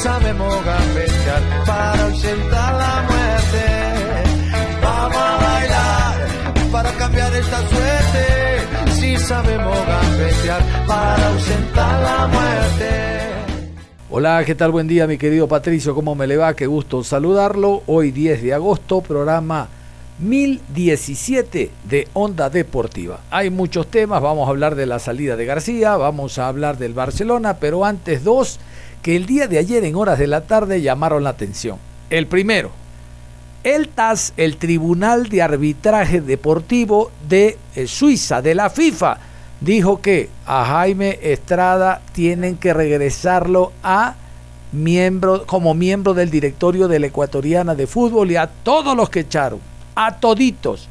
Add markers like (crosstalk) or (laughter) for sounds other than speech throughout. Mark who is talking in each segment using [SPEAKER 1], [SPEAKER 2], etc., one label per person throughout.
[SPEAKER 1] Sabemos gambetear para ausentar la muerte. Vamos a bailar para cambiar esta suerte. Si sabemos gambetear para ausentar la muerte.
[SPEAKER 2] Hola, ¿qué tal? Buen día, mi querido Patricio. ¿Cómo me le va? Qué gusto saludarlo. Hoy 10 de agosto, programa 1017 de Onda Deportiva. Hay muchos temas, vamos a hablar de la salida de García, vamos a hablar del Barcelona, pero antes dos que el día de ayer en horas de la tarde llamaron la atención. El primero, el TAS, el Tribunal de Arbitraje Deportivo de eh, Suiza, de la FIFA, dijo que a Jaime Estrada tienen que regresarlo a miembro, como miembro del directorio de la Ecuatoriana de Fútbol y a todos los que echaron, a toditos.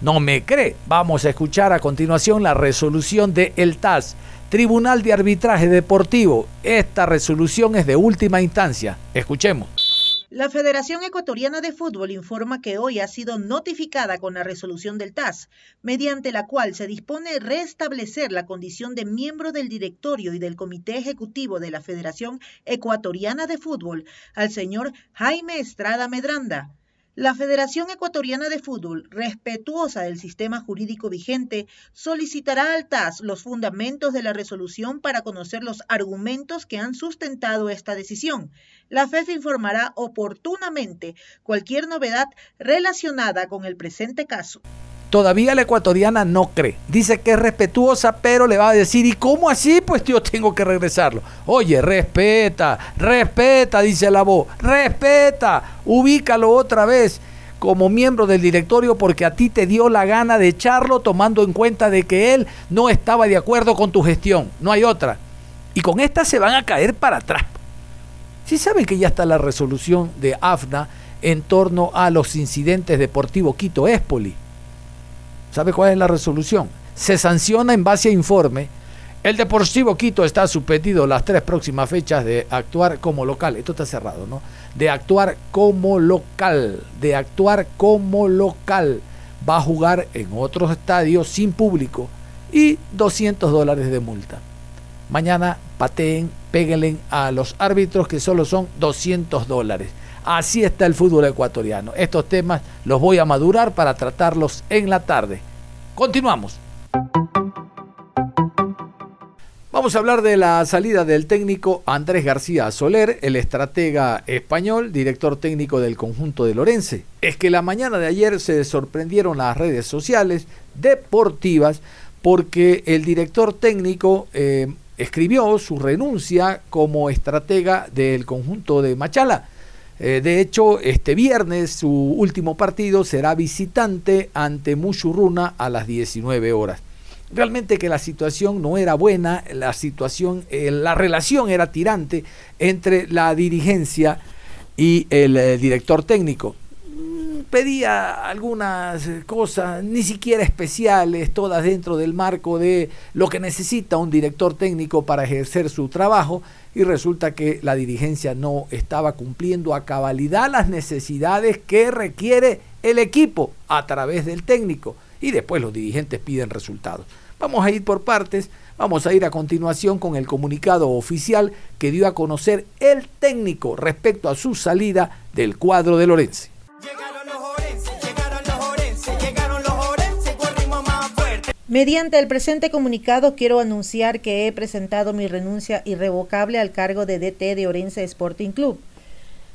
[SPEAKER 2] No me cree. Vamos a escuchar a continuación la resolución de el TAS Tribunal de Arbitraje Deportivo. Esta resolución es de última instancia. Escuchemos.
[SPEAKER 3] La Federación Ecuatoriana de Fútbol informa que hoy ha sido notificada con la resolución del TAS, mediante la cual se dispone restablecer la condición de miembro del directorio y del comité ejecutivo de la Federación Ecuatoriana de Fútbol al señor Jaime Estrada Medranda, la Federación Ecuatoriana de Fútbol, respetuosa del sistema jurídico vigente, solicitará al TAS los fundamentos de la resolución para conocer los argumentos que han sustentado esta decisión. La FEF informará oportunamente cualquier novedad relacionada con el presente caso.
[SPEAKER 2] Todavía la ecuatoriana no cree. Dice que es respetuosa, pero le va a decir, ¿y cómo así? Pues yo tengo que regresarlo. Oye, respeta, respeta, dice la voz, respeta, ubícalo otra vez como miembro del directorio porque a ti te dio la gana de echarlo tomando en cuenta de que él no estaba de acuerdo con tu gestión. No hay otra. Y con esta se van a caer para atrás. Si saben que ya está la resolución de AFNA en torno a los incidentes deportivos Quito Espoli ¿Sabe cuál es la resolución? Se sanciona en base a informe. El Deportivo Quito está suspendido las tres próximas fechas de actuar como local. Esto está cerrado, ¿no? De actuar como local. De actuar como local. Va a jugar en otros estadios sin público y 200 dólares de multa. Mañana pateen, péguenle a los árbitros que solo son 200 dólares. Así está el fútbol ecuatoriano. Estos temas los voy a madurar para tratarlos en la tarde. Continuamos. Vamos a hablar de la salida del técnico Andrés García Soler, el estratega español, director técnico del conjunto de Lorense. Es que la mañana de ayer se sorprendieron las redes sociales deportivas porque el director técnico eh, escribió su renuncia como estratega del conjunto de Machala. Eh, de hecho, este viernes su último partido será visitante ante Mushuruna a las 19 horas. Realmente que la situación no era buena, la situación, eh, la relación era tirante entre la dirigencia y el eh, director técnico pedía algunas cosas, ni siquiera especiales, todas dentro del marco de lo que necesita un director técnico para ejercer su trabajo, y resulta que la dirigencia no estaba cumpliendo a cabalidad las necesidades que requiere el equipo a través del técnico, y después los dirigentes piden resultados. Vamos a ir por partes, vamos a ir a continuación con el comunicado oficial que dio a conocer el técnico respecto a su salida del cuadro de Lorense.
[SPEAKER 3] Mediante el presente comunicado quiero anunciar que he presentado mi renuncia irrevocable al cargo de DT de Orense Sporting Club.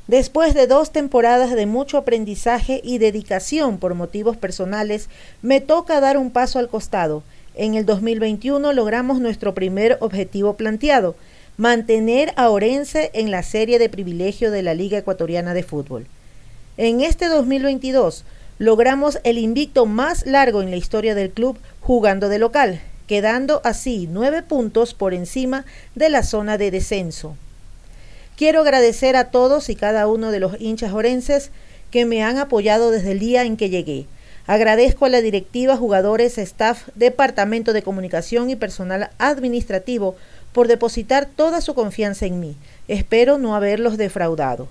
[SPEAKER 3] Después de dos temporadas de mucho aprendizaje y dedicación por motivos personales, me toca dar un paso al costado. En el 2021 logramos nuestro primer objetivo planteado, mantener a Orense en la serie de privilegio de la Liga Ecuatoriana de Fútbol. En este 2022 logramos el invicto más largo en la historia del club jugando de local, quedando así nueve puntos por encima de la zona de descenso. Quiero agradecer a todos y cada uno de los hinchas orenses que me han apoyado desde el día en que llegué. Agradezco a la directiva, jugadores, staff, departamento de comunicación y personal administrativo por depositar toda su confianza en mí. Espero no haberlos defraudado.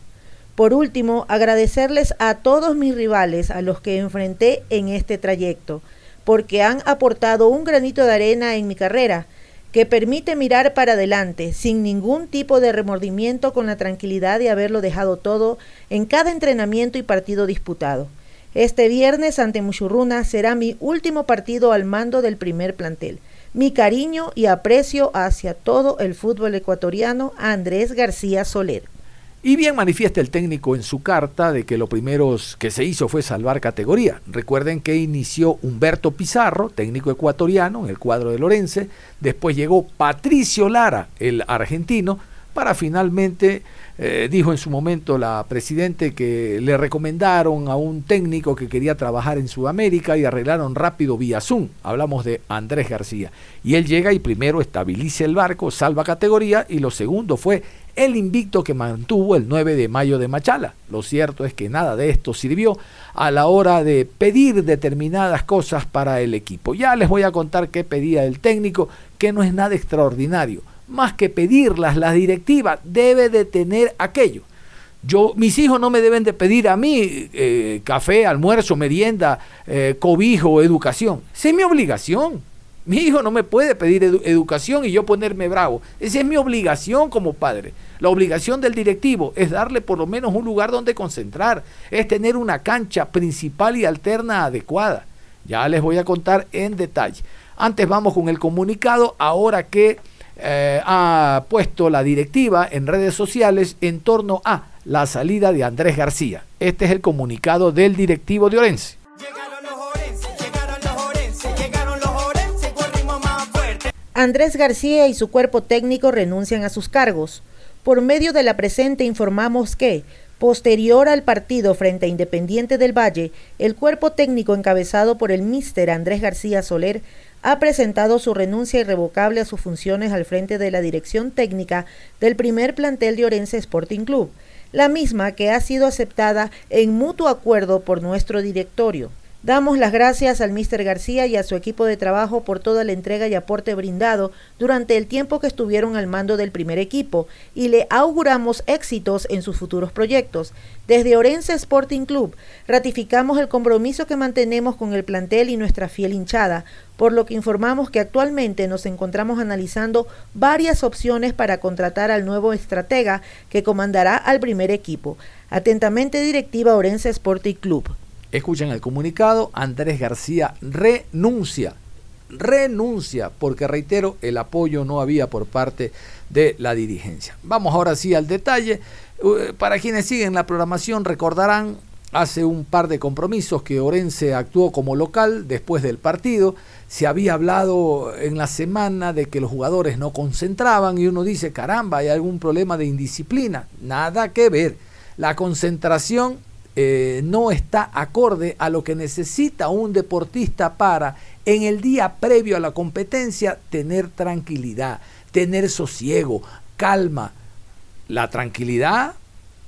[SPEAKER 3] Por último, agradecerles a todos mis rivales a los que enfrenté en este trayecto, porque han aportado un granito de arena en mi carrera que permite mirar para adelante sin ningún tipo de remordimiento con la tranquilidad de haberlo dejado todo en cada entrenamiento y partido disputado. Este viernes ante Muchurruna será mi último partido al mando del primer plantel. Mi cariño y aprecio hacia todo el fútbol ecuatoriano Andrés García Soler.
[SPEAKER 2] Y bien manifiesta el técnico en su carta de que lo primero que se hizo fue salvar categoría. Recuerden que inició Humberto Pizarro, técnico ecuatoriano, en el cuadro de Lorense. Después llegó Patricio Lara, el argentino, para finalmente eh, dijo en su momento la presidente que le recomendaron a un técnico que quería trabajar en Sudamérica y arreglaron rápido vía Zoom. Hablamos de Andrés García. Y él llega y primero estabiliza el barco, salva categoría y lo segundo fue el invicto que mantuvo el 9 de mayo de Machala. Lo cierto es que nada de esto sirvió a la hora de pedir determinadas cosas para el equipo. Ya les voy a contar qué pedía el técnico, que no es nada extraordinario más que pedirlas, la directiva debe de tener aquello. Yo, mis hijos no me deben de pedir a mí eh, café, almuerzo, merienda, eh, cobijo, educación. Esa es mi obligación. Mi hijo no me puede pedir educación y yo ponerme bravo. Esa es mi obligación como padre. La obligación del directivo es darle por lo menos un lugar donde concentrar, es tener una cancha principal y alterna adecuada. Ya les voy a contar en detalle. Antes vamos con el comunicado, ahora que eh, ha puesto la directiva en redes sociales en torno a la salida de Andrés García. Este es el comunicado del directivo de Orense.
[SPEAKER 3] Andrés García y su cuerpo técnico renuncian a sus cargos. Por medio de la presente informamos que, posterior al partido frente a Independiente del Valle, el cuerpo técnico encabezado por el míster Andrés García Soler ha presentado su renuncia irrevocable a sus funciones al frente de la dirección técnica del primer plantel de Orense Sporting Club, la misma que ha sido aceptada en mutuo acuerdo por nuestro directorio. Damos las gracias al Mr. García y a su equipo de trabajo por toda la entrega y aporte brindado durante el tiempo que estuvieron al mando del primer equipo y le auguramos éxitos en sus futuros proyectos. Desde Orense Sporting Club ratificamos el compromiso que mantenemos con el plantel y nuestra fiel hinchada, por lo que informamos que actualmente nos encontramos analizando varias opciones para contratar al nuevo estratega que comandará al primer equipo. Atentamente directiva Orense Sporting Club.
[SPEAKER 2] Escuchen el comunicado, Andrés García renuncia, renuncia, porque reitero, el apoyo no había por parte de la dirigencia. Vamos ahora sí al detalle. Para quienes siguen la programación recordarán hace un par de compromisos que Orense actuó como local después del partido. Se había hablado en la semana de que los jugadores no concentraban y uno dice, caramba, hay algún problema de indisciplina. Nada que ver. La concentración eh, no está acorde a lo que necesita un deportista para en el día previo a la competencia tener tranquilidad, tener sosiego, calma. La tranquilidad,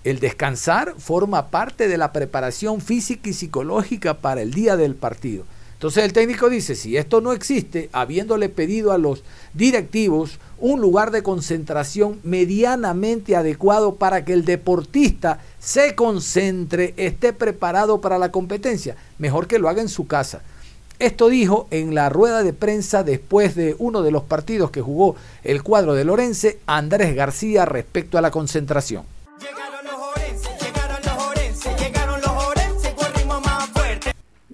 [SPEAKER 2] el descansar forma parte de la preparación física y psicológica para el día del partido. Entonces el técnico dice, si esto no existe, habiéndole pedido a los directivos un lugar de concentración medianamente adecuado para que el deportista se concentre, esté preparado para la competencia, mejor que lo haga en su casa. Esto dijo en la rueda de prensa después de uno de los partidos que jugó el cuadro de Lorense, Andrés García, respecto a la concentración.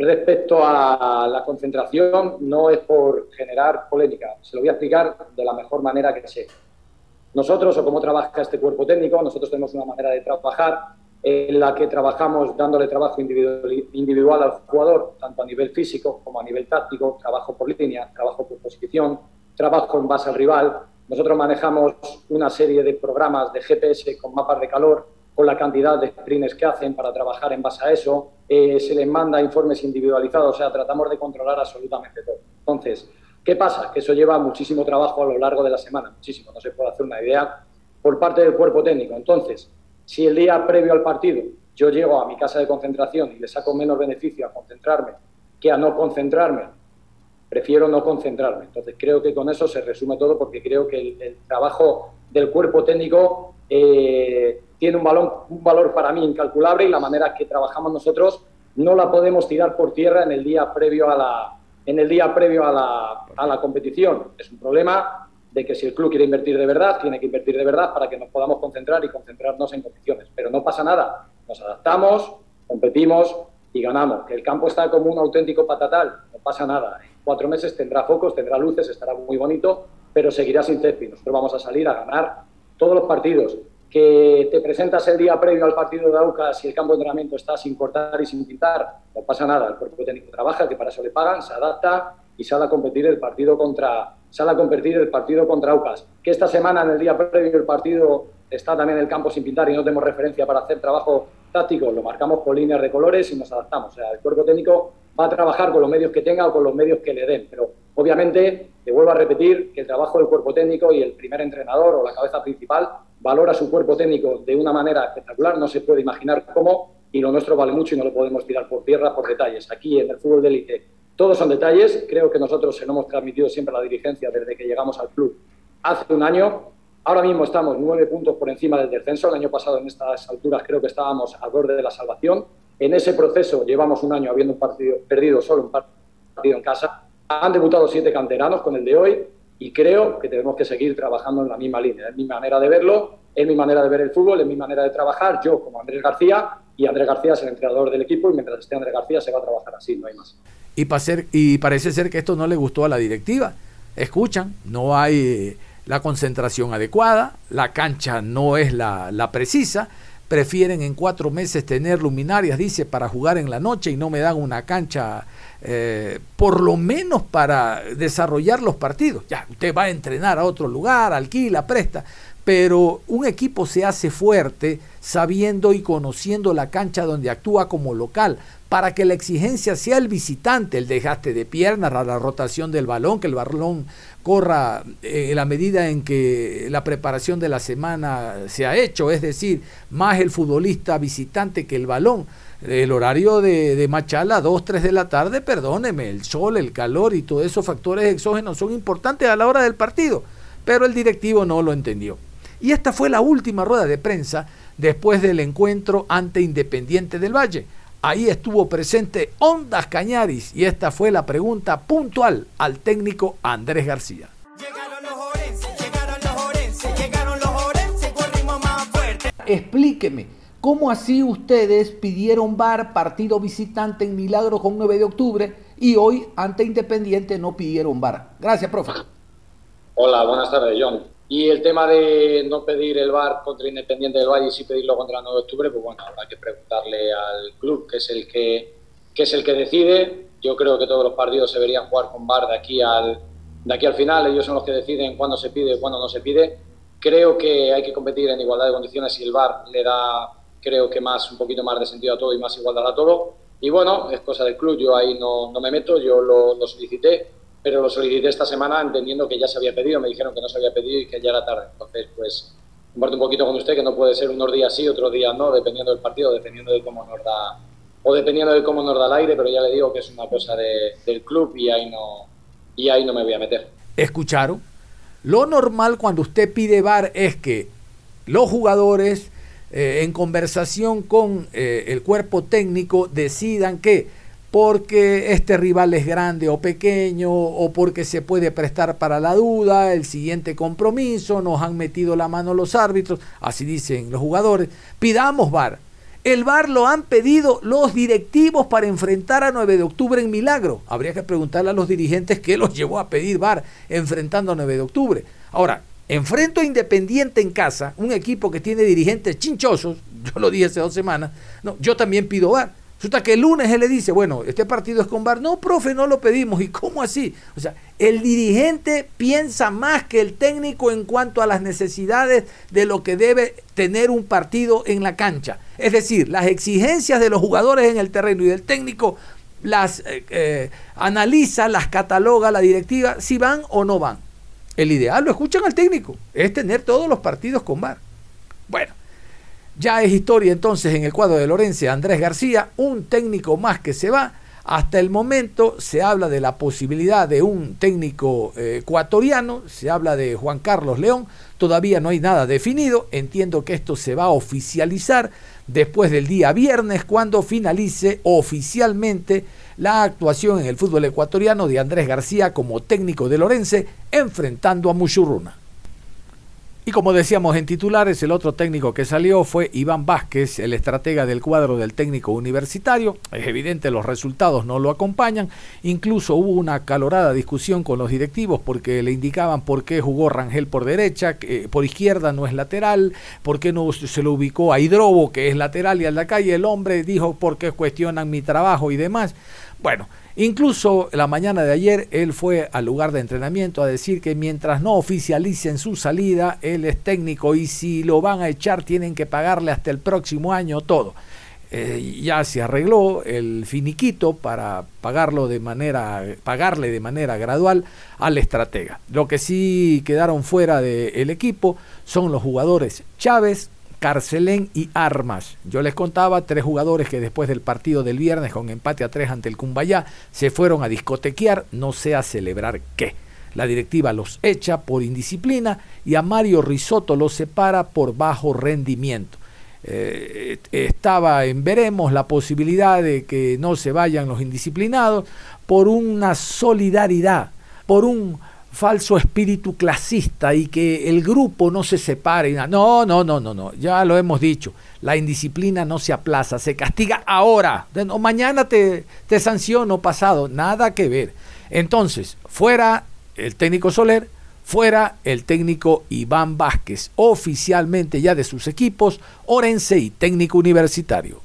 [SPEAKER 4] Respecto a la concentración, no es por generar polémica, se lo voy a explicar de la mejor manera que sé. Nosotros, o cómo trabaja este cuerpo técnico, nosotros tenemos una manera de trabajar en la que trabajamos dándole trabajo individual al jugador, tanto a nivel físico como a nivel táctico, trabajo por línea, trabajo por posición, trabajo en base al rival. Nosotros manejamos una serie de programas de GPS con mapas de calor, con la cantidad de sprints que hacen para trabajar en base a eso, eh, se les manda informes individualizados, o sea, tratamos de controlar absolutamente todo. Entonces, ¿qué pasa? Que eso lleva muchísimo trabajo a lo largo de la semana, muchísimo, no se puede hacer una idea por parte del cuerpo técnico. Entonces, si el día previo al partido yo llego a mi casa de concentración y le saco menos beneficio a concentrarme que a no concentrarme, prefiero no concentrarme. Entonces creo que con eso se resume todo porque creo que el, trabajo del cuerpo técnico eh, tiene un valor, un valor para mí incalculable y la manera que trabajamos nosotros no la podemos tirar por tierra en el día previo a la, en el día previo a la, a la competición. Es un problema de que si el club quiere invertir de verdad, tiene que invertir de verdad para que nos podamos concentrar y concentrarnos en competiciones. Pero no pasa nada, nos adaptamos, competimos y ganamos. Que el campo está como un auténtico patatal, no pasa nada. En cuatro meses tendrá focos, tendrá luces, estará muy bonito, pero seguirá sin césped. Nosotros vamos a salir a ganar todos los partidos. Que te presentas el día previo al partido de AUCAS y el campo de entrenamiento está sin cortar y sin pintar, no pasa nada. El cuerpo técnico trabaja, que para eso le pagan, se adapta y sale a competir el partido contra, sale a competir el partido contra Aucas. Que esta semana, en el día previo del partido, está también el campo sin pintar y no tenemos referencia para hacer trabajo táctico, lo marcamos por líneas de colores y nos adaptamos. O sea, el cuerpo técnico va a trabajar con los medios que tenga o con los medios que le den. Pero obviamente, te vuelvo a repetir que el trabajo del cuerpo técnico y el primer entrenador o la cabeza principal valora su cuerpo técnico de una manera espectacular, no se puede imaginar cómo, y lo nuestro vale mucho y no lo podemos tirar por tierra por detalles. Aquí en el fútbol de élite todos son detalles. Creo que nosotros se lo hemos transmitido siempre a la dirigencia desde que llegamos al club hace un año. Ahora mismo estamos nueve puntos por encima del descenso. El año pasado en estas alturas creo que estábamos al borde de la salvación. En ese proceso llevamos un año habiendo un partido, perdido solo un partido en casa. Han debutado siete canteranos con el de hoy y creo que tenemos que seguir trabajando en la misma línea. Es mi manera de verlo, es mi manera de ver el fútbol, es mi manera de trabajar. Yo como Andrés García y Andrés García es el entrenador del equipo y mientras esté Andrés García se va a trabajar así, no hay más
[SPEAKER 2] y, y parece ser que esto no le gustó a la directiva. Escuchan, no hay la concentración adecuada, la cancha no es la, precisa, prefieren en cuatro meses tener luminarias, dice, para jugar en la noche y no me dan una cancha eh, por lo menos para desarrollar los partidos. Ya, usted va a entrenar a otro lugar, alquila, presta, pero un equipo se hace fuerte sabiendo y conociendo la cancha donde actúa como local, para que la exigencia sea el visitante, el dejaste de piernas, la rotación del balón, que el balón corra eh, en la medida en que la preparación de la semana se ha hecho, es decir, más el futbolista visitante que el balón. El horario de, de Machala, 2, 3 de la tarde, perdóneme, el sol, el calor y todos esos factores exógenos son importantes a la hora del partido, pero el directivo no lo entendió. Y esta fue la última rueda de prensa después del encuentro ante Independiente del Valle. Ahí estuvo presente Ondas Cañaris y esta fue la pregunta puntual al técnico Andrés García. Explíqueme, ¿cómo así ustedes pidieron bar partido visitante en Milagro con 9 de octubre y hoy ante Independiente no pidieron bar? Gracias, profe.
[SPEAKER 4] Hola, buenas tardes, John. Y el tema de no pedir el VAR contra Independiente del Valle y sí pedirlo contra el 9 de octubre, pues bueno, habrá que preguntarle al club, que es el que, que es el que decide. Yo creo que todos los partidos se deberían jugar con VAR de aquí al, de aquí al final. Ellos son los que deciden cuándo se pide y cuándo no se pide. Creo que hay que competir en igualdad de condiciones y el VAR le da, creo que más, un poquito más de sentido a todo y más igualdad a todo. Y bueno, es cosa del club, yo ahí no, no me meto, yo lo, lo solicité pero lo solicité esta semana entendiendo que ya se había pedido, me dijeron que no se había pedido y que ya era tarde. Entonces, pues, comparto un poquito con usted que no puede ser unos días sí, otros días no, dependiendo del partido, dependiendo de cómo nos da, o dependiendo de cómo nos da el aire, pero ya le digo que es una cosa del club y ahí no, y ahí no me voy a meter.
[SPEAKER 2] ¿Escucharon? Lo normal cuando usted pide bar es que los jugadores, eh, en conversación con eh, el cuerpo técnico, decidan que porque este rival es grande o pequeño o porque se puede prestar para la duda, el siguiente compromiso, nos han metido la mano los árbitros, así dicen los jugadores, pidamos VAR. El VAR lo han pedido los directivos para enfrentar a 9 de octubre en Milagro. Habría que preguntarle a los dirigentes qué los llevó a pedir VAR enfrentando a 9 de octubre. Ahora, enfrento a Independiente en casa, un equipo que tiene dirigentes chinchosos, yo lo dije hace dos semanas, no, yo también pido VAR Resulta que el lunes él le dice, bueno, este partido es con VAR. No, profe, no lo pedimos. ¿Y cómo así? O sea, el dirigente piensa más que el técnico en cuanto a las necesidades de lo que debe tener un partido en la cancha. Es decir, las exigencias de los jugadores en el terreno y del técnico las eh, eh, analiza, las cataloga la directiva, si van o no van. El ideal, lo escuchan al técnico, es tener todos los partidos con VAR. Bueno, ya es historia entonces en el cuadro de Lorense Andrés García, un técnico más que se va. Hasta el momento se habla de la posibilidad de un técnico eh, ecuatoriano, se habla de Juan Carlos León, todavía no hay nada definido, entiendo que esto se va a oficializar después del día viernes cuando finalice oficialmente la actuación en el fútbol ecuatoriano de Andrés García como técnico de Lorense enfrentando a Muchurruna. Y como decíamos en titulares, el otro técnico que salió fue Iván Vázquez, el estratega del cuadro del técnico universitario. Es evidente, los resultados no lo acompañan. Incluso hubo una calorada discusión con los directivos porque le indicaban por qué jugó Rangel por derecha, que por izquierda no es lateral, por qué no se lo ubicó a Hidrobo, que es lateral, y a la calle el hombre dijo por qué cuestionan mi trabajo y demás. Bueno, Incluso la mañana de ayer él fue al lugar de entrenamiento a decir que mientras no oficialicen su salida, él es técnico y si lo van a echar tienen que pagarle hasta el próximo año todo. Eh, ya se arregló el finiquito para pagarlo de manera, pagarle de manera gradual al estratega. Lo que sí quedaron fuera del equipo son los jugadores Chávez, Carcelén y Armas. Yo les contaba tres jugadores que después del partido del viernes con empate a tres ante el Cumbayá se fueron a discotequear, no sé a celebrar qué. La directiva los echa por indisciplina y a Mario Risotto los separa por bajo rendimiento. Eh, estaba en veremos la posibilidad de que no se vayan los indisciplinados por una solidaridad, por un falso espíritu clasista y que el grupo no se separe. No, no, no, no, no, ya lo hemos dicho. La indisciplina no se aplaza, se castiga ahora. Mañana te, te sanciono pasado, nada que ver. Entonces, fuera el técnico Soler, fuera el técnico Iván Vázquez, oficialmente ya de sus equipos, Orense y técnico universitario.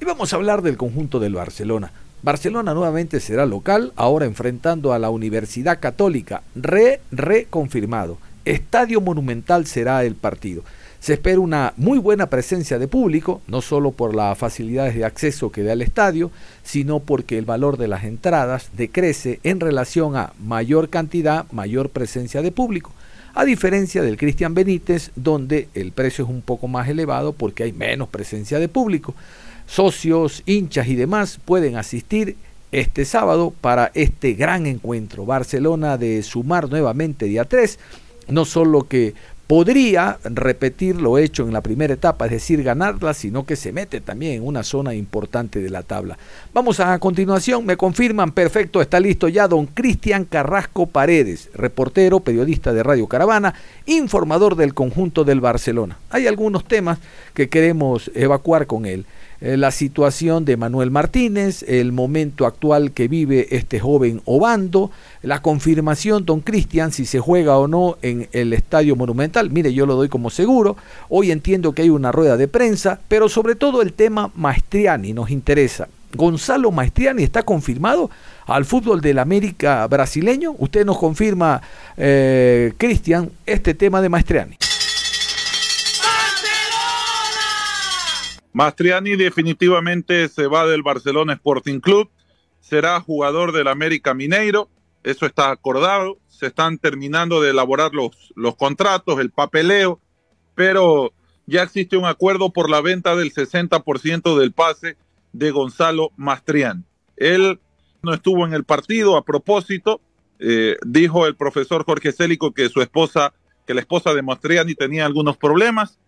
[SPEAKER 2] Y vamos a hablar del conjunto del Barcelona. Barcelona nuevamente será local, ahora enfrentando a la Universidad Católica, re, reconfirmado. Estadio Monumental será el partido. Se espera una muy buena presencia de público, no solo por las facilidades de acceso que da el estadio, sino porque el valor de las entradas decrece en relación a mayor cantidad, mayor presencia de público. A diferencia del Cristian Benítez, donde el precio es un poco más elevado porque hay menos presencia de público socios, hinchas y demás pueden asistir este sábado para este gran encuentro. Barcelona de sumar nuevamente día 3, no solo que podría repetir lo hecho en la primera etapa, es decir, ganarla, sino que se mete también en una zona importante de la tabla. Vamos a, continuación, me confirman, perfecto, está listo ya don Cristian Carrasco Paredes, reportero, periodista de Radio Caravana, informador del conjunto del Barcelona. Hay algunos temas que queremos evacuar con él. Eh, la situación de Manuel Martínez, el momento actual que vive este joven Obando, la confirmación, don Cristian, si se juega o no en el Estadio Monumental. Mire, yo lo doy como seguro. Hoy entiendo que hay una rueda de prensa, pero sobre todo el tema Maestriani nos interesa. Gonzalo Maestriani está confirmado al fútbol del América brasileño. Usted nos confirma, eh, Cristian, este tema de Maestriani.
[SPEAKER 5] Mastriani definitivamente se va del Barcelona Sporting Club, será jugador del América Mineiro, eso está acordado, se están terminando de elaborar los, los contratos, el papeleo, pero ya existe un acuerdo por la venta del 60% del pase de Gonzalo Mastriani. Él no estuvo en el partido a propósito, eh, dijo el profesor Jorge Célico que su esposa, que la esposa de Mastriani tenía algunos problemas,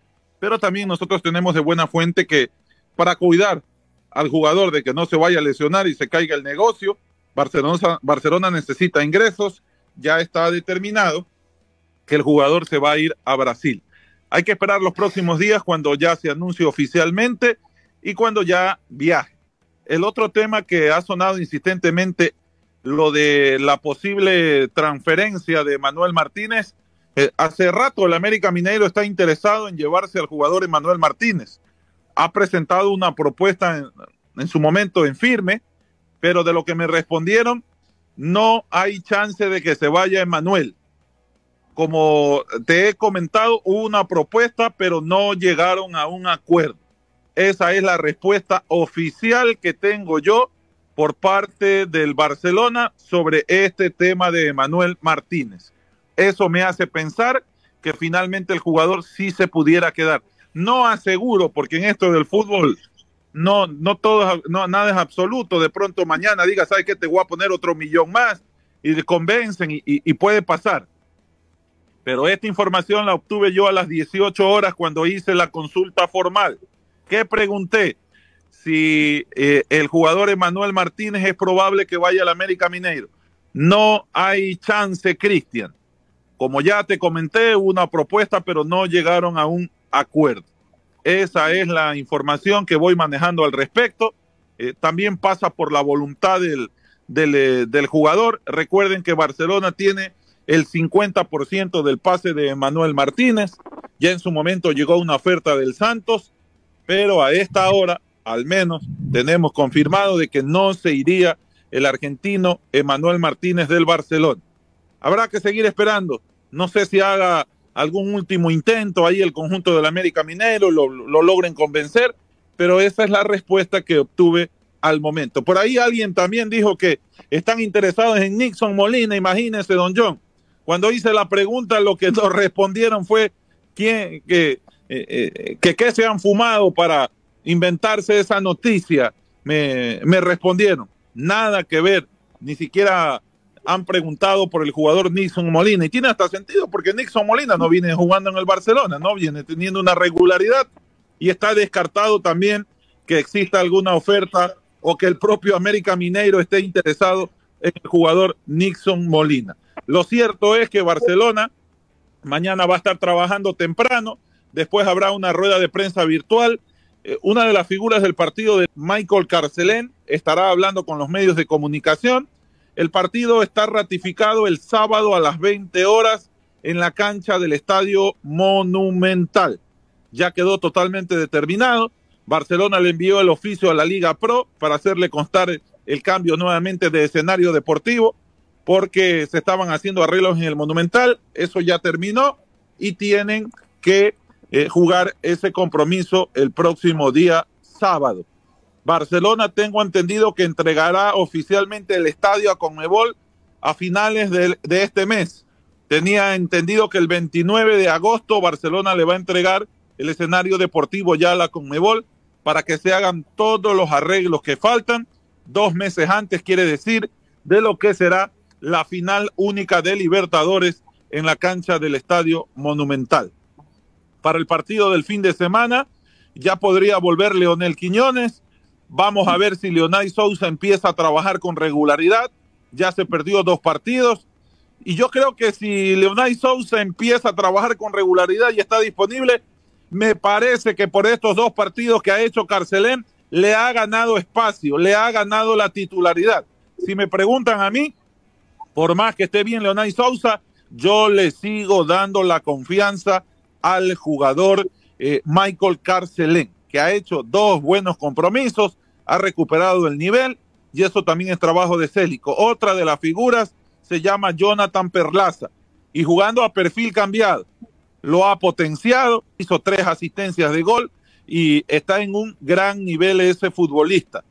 [SPEAKER 5] pero también nosotros tenemos de buena fuente que para cuidar al jugador de que no se vaya a lesionar y se caiga el negocio, Barcelona, Barcelona necesita ingresos, ya está determinado que el jugador se va a ir a Brasil. Hay que esperar los próximos días cuando ya se anuncie oficialmente y cuando ya viaje. El otro tema que ha sonado insistentemente, lo de la posible transferencia de Manuel Martínez, eh, hace rato el América Mineiro está interesado en llevarse al jugador Emanuel Martínez. ha presentado una propuesta en, en su momento en firme, pero de lo que me respondieron, no hay chance de que se vaya Emanuel. Como te he comentado, hubo una propuesta, pero no llegaron a un acuerdo. Esa es la respuesta oficial que tengo yo por parte del Barcelona sobre este tema de Emanuel Martínez. Eso me hace pensar que finalmente el jugador sí se pudiera quedar. No aseguro, porque en esto del fútbol no, no todo, no, nada es absoluto. De pronto mañana diga, ¿sabes qué? Te voy a poner otro millón más y convencen y, puede pasar. Pero esta información la obtuve yo a las 18 horas cuando hice la consulta formal. ¿Qué pregunté? Si eh, el jugador Emanuel Martínez es probable que vaya al América Mineiro. No hay chance, Cristian. Como ya te comenté, hubo una propuesta, pero no llegaron a un acuerdo. Esa es la información que voy manejando al respecto. Eh, también pasa por la voluntad del, del, eh, del, jugador. Recuerden que Barcelona tiene el 50% del pase de Manuel Martínez. Ya en su momento llegó una oferta del Santos, pero a esta hora, al menos, tenemos confirmado de que no se iría el argentino Emanuel Martínez del Barcelona. Habrá que seguir esperando. No sé si haga algún último intento ahí el conjunto del América Minero, lo, lo, logren convencer, pero esa es la respuesta que obtuve al momento. Por ahí alguien también dijo que están interesados en Nixon Molina, imagínese, don John. Cuando hice la pregunta, lo que nos (laughs) respondieron fue quién, que, eh, eh, que qué se han fumado para inventarse esa noticia. Me, me respondieron, nada que ver, ni siquiera han preguntado por el jugador Nixon Molina y tiene hasta sentido porque Nixon Molina no viene jugando en el Barcelona, no viene teniendo una regularidad y está descartado también que exista alguna oferta o que el propio América Mineiro esté interesado en el jugador Nixon Molina. Lo cierto es que Barcelona mañana va a estar trabajando temprano, después habrá una rueda de prensa virtual. Eh, una de las figuras del partido de Michael Carcelén estará hablando con los medios de comunicación el partido está ratificado el sábado a las 20 horas en la cancha del Estadio Monumental. Ya quedó totalmente determinado. Barcelona le envió el oficio a la Liga Pro para hacerle constar el cambio nuevamente de escenario deportivo porque se estaban haciendo arreglos en el Monumental. Eso ya terminó y tienen que eh, jugar ese compromiso el próximo día sábado. Barcelona tengo entendido que entregará oficialmente el estadio a Conmebol a finales de, este mes. Tenía entendido que el 29 de agosto Barcelona le va a entregar el escenario deportivo ya a la Conmebol para que se hagan todos los arreglos que faltan. Dos meses antes quiere decir de lo que será la final única de Libertadores en la cancha del Estadio Monumental. Para el partido del fin de semana ya podría volver Leonel Quiñones, Vamos a ver si Leonay Sousa empieza a trabajar con regularidad. Ya se perdió dos partidos. Y yo creo que si Leonay Sousa empieza a trabajar con regularidad y está disponible, me parece que por estos dos partidos que ha hecho Carcelén, le ha ganado espacio, le ha ganado la titularidad. Si me preguntan a mí, por más que esté bien Leonay Sousa, yo le sigo dando la confianza al jugador eh, Michael Carcelén que ha hecho dos buenos compromisos, ha recuperado el nivel y eso también es trabajo de Célico. Otra de las figuras se llama Jonathan Perlaza y jugando a perfil cambiado, lo ha potenciado, hizo tres asistencias de gol y está en un gran nivel ese futbolista.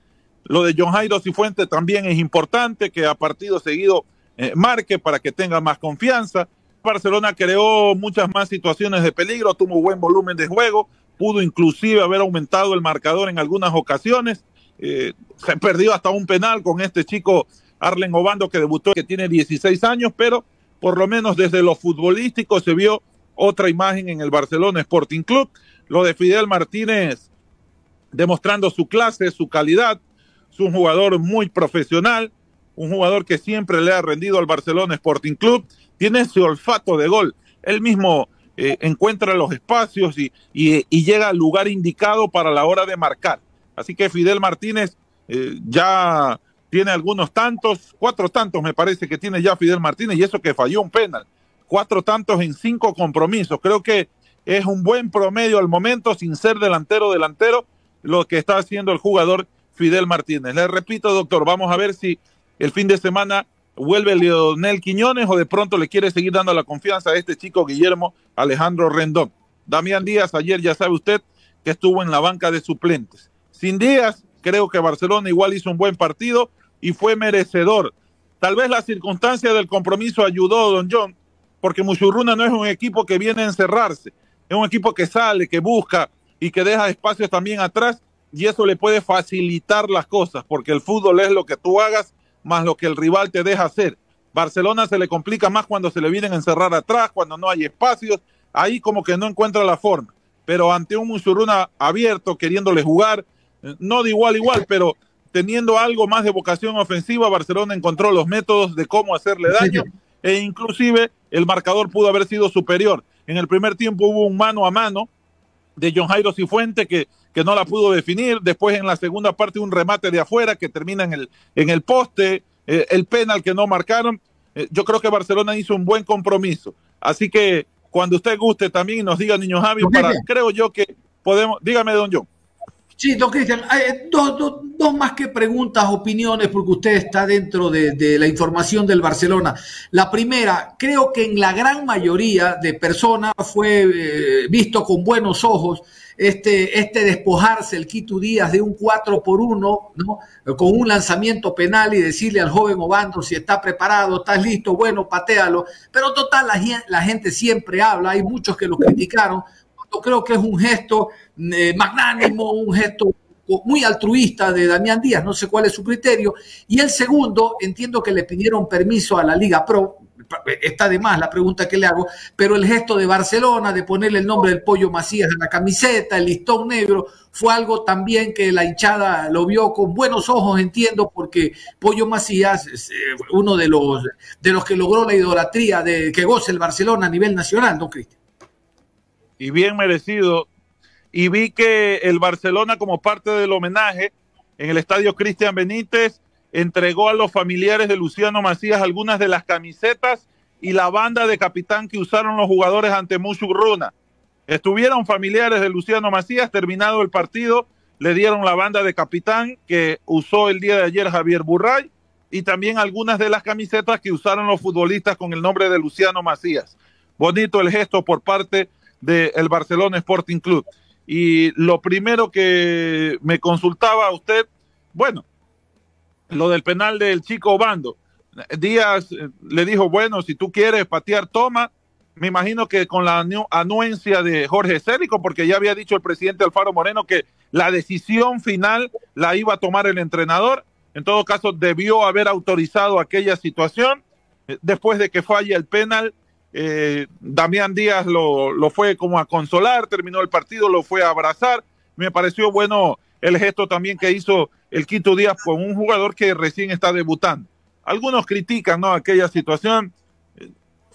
[SPEAKER 5] Lo de John Jairo Cifuente también es importante que a partido seguido eh, marque para que tenga más confianza. Barcelona creó muchas más situaciones de peligro, tuvo buen volumen de juego, pudo inclusive haber aumentado el marcador en algunas ocasiones. Eh, se perdió hasta un penal con este chico Arlen Obando que debutó, que tiene 16 años, pero por lo menos desde lo futbolístico se vio otra imagen en el Barcelona Sporting Club. Lo de Fidel Martínez demostrando su clase, su calidad. Es un jugador muy profesional, un jugador que siempre le ha rendido al Barcelona Sporting Club. Tiene ese olfato de gol. Él mismo eh, encuentra los espacios y, y, y, llega al lugar indicado para la hora de marcar. Así que Fidel Martínez eh, ya tiene algunos tantos, cuatro tantos me parece que tiene ya Fidel Martínez y eso que falló un penal. Cuatro tantos en cinco compromisos. Creo que es un buen promedio al momento sin ser delantero delantero, lo que está haciendo el jugador Fidel Martínez. Le repito, doctor, vamos a ver si el fin de semana vuelve Leonel Quiñones o de pronto le quiere seguir dando la confianza a este chico Guillermo Alejandro Rendón. Damián Díaz ayer ya sabe usted que estuvo en la banca de suplentes. Sin Díaz, creo que Barcelona igual hizo un buen partido y fue merecedor. Tal vez la circunstancia del compromiso ayudó, don John, porque Muchurruna no es un equipo que viene a encerrarse, es un equipo que sale, que busca y que deja espacios también atrás y eso le puede facilitar las cosas, porque el fútbol es lo que tú hagas más lo que el rival te deja hacer. Barcelona se le complica más cuando se le vienen a encerrar atrás, cuando no hay espacios, ahí como que no encuentra la forma. Pero ante un Musuruna abierto, queriéndole jugar, eh, no de igual a igual, pero teniendo algo más de vocación ofensiva, Barcelona encontró los métodos de cómo hacerle daño e inclusive el marcador pudo haber sido superior. En el primer tiempo hubo un mano a mano de John Jairo Cifuente que, que no la pudo definir, después en la segunda parte un remate de afuera que termina en el, en el poste, eh, el penal que no marcaron. Eh, yo creo que Barcelona hizo un buen compromiso. Así que cuando usted guste también nos diga, niño Javi, para, creo yo que podemos, dígame, don John.
[SPEAKER 6] Sí, don Cristian, dos, más que preguntas, opiniones, porque usted está dentro de, la información del Barcelona. La primera, creo que en la gran mayoría de personas fue eh, visto con buenos ojos este, este despojarse el Quito Díaz de un 4 por 1, ¿no? con un lanzamiento penal y decirle al joven Obando si está preparado, estás listo, bueno, patealo. Pero total, la, la gente siempre habla, hay muchos que lo criticaron, creo que es un gesto eh, magnánimo, un gesto muy altruista de Damián Díaz, no sé cuál es su criterio. Y el segundo, entiendo que le pidieron permiso a la Liga Pro, está de más la pregunta que le hago, pero el gesto de Barcelona de ponerle el nombre del Pollo Macías en la camiseta, el listón negro, fue algo también que la hinchada lo vio con buenos ojos, entiendo, porque Pollo Macías es eh, uno de los, de los que logró la idolatría de que goce el Barcelona a nivel nacional, ¿no, Cristian?
[SPEAKER 5] y bien merecido. Y vi que el Barcelona, como parte del homenaje en el estadio Cristian Benítez, entregó a los familiares de Luciano Macías algunas de las camisetas y la banda de capitán que usaron los jugadores ante Runa. Estuvieron familiares de Luciano Macías, terminado el partido, le dieron la banda de capitán que usó el día de ayer Javier Burray y también algunas de las camisetas que usaron los futbolistas con el nombre de Luciano Macías. Bonito el gesto por parte del Barcelona Sporting Club. Y lo primero que me consultaba usted, bueno, lo del penal del chico Bando. Díaz eh, le dijo, bueno, si tú quieres patear, toma. Me imagino que con la anuencia de Jorge Cérico, porque ya había dicho el presidente Alfaro Moreno que la decisión final la iba a tomar el entrenador. En todo caso, debió haber autorizado aquella situación. Eh, después de que falle el penal, eh, Damián Díaz lo, lo, fue como a consolar, terminó el partido, lo fue a abrazar. Me pareció bueno el gesto también que hizo el Quito Díaz con un jugador que recién está debutando. Algunos critican ¿no? aquella situación.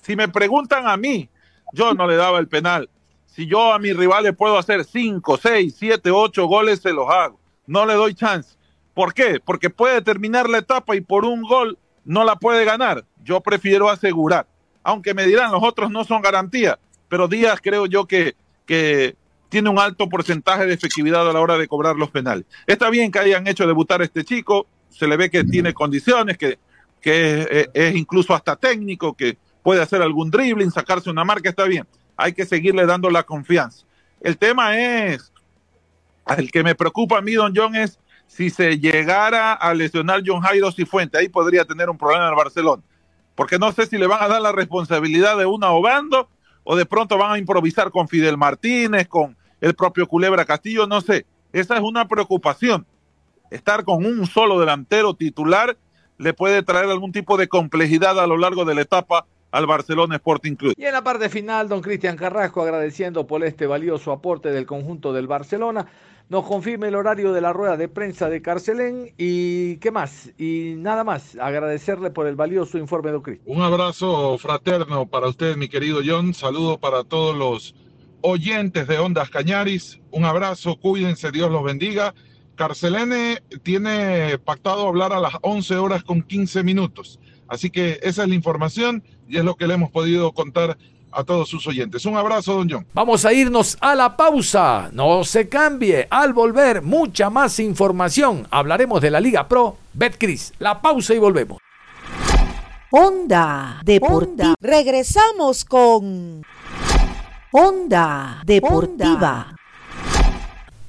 [SPEAKER 5] Si me preguntan a mí, yo no le daba el penal. Si yo a mis rivales puedo hacer 5, 6, 7, 8 goles, se los hago. No le doy chance. ¿Por qué? Porque puede terminar la etapa y por un gol no la puede ganar. Yo prefiero asegurar aunque me dirán los otros no son garantía, pero Díaz creo yo que, que tiene un alto porcentaje de efectividad a la hora de cobrar los penales. Está bien que hayan hecho debutar a este chico, se le ve que tiene condiciones, que, que es, incluso hasta técnico, que puede hacer algún dribbling, sacarse una marca, está bien. Hay que seguirle dando la confianza. El tema es, el que me preocupa a mí, don John, es si se llegara a lesionar John Jairo Cifuente, ahí podría tener un problema el Barcelona porque no sé si le van a dar la responsabilidad de una Obando o de pronto van a improvisar con Fidel Martínez, con el propio Culebra Castillo, no sé. Esa es una preocupación. Estar con un solo delantero titular le puede traer algún tipo de complejidad a lo largo de la etapa al Barcelona Sporting Club.
[SPEAKER 2] Y en la parte final, don Cristian Carrasco agradeciendo por este valioso aporte del conjunto del Barcelona nos confirme el horario de la rueda de prensa de Carcelén y qué más. Y nada más, agradecerle por el valioso informe de Cristo.
[SPEAKER 5] Un abrazo fraterno para usted, mi querido John. Saludo para todos los oyentes de Ondas Cañaris. Un abrazo, cuídense, Dios los bendiga. Carcelene tiene pactado hablar a las 11 horas con 15 minutos. Así que esa es la información y es lo que le hemos podido contar a todos sus oyentes. Un abrazo, don John.
[SPEAKER 2] Vamos a irnos a la pausa. No se cambie. Al volver, mucha más información. Hablaremos de la Liga Pro Betcris. La pausa y volvemos.
[SPEAKER 3] Onda Deportiva. Regresamos con Onda Deportiva.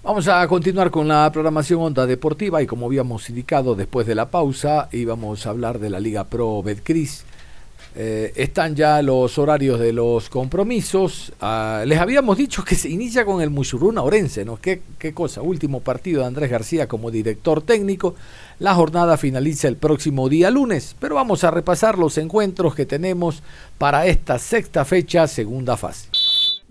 [SPEAKER 2] Vamos a continuar con la programación Onda Deportiva y como habíamos indicado después de la pausa íbamos a hablar de la Liga Pro Betcris. Eh, están ya los horarios de los compromisos. Ah, les habíamos dicho que se inicia con el Musuruna Orense, ¿no? ¿Qué, ¿Qué cosa? Último partido de Andrés García como director técnico. La jornada finaliza el próximo día lunes, pero vamos a repasar los encuentros que tenemos para esta sexta fecha, segunda fase.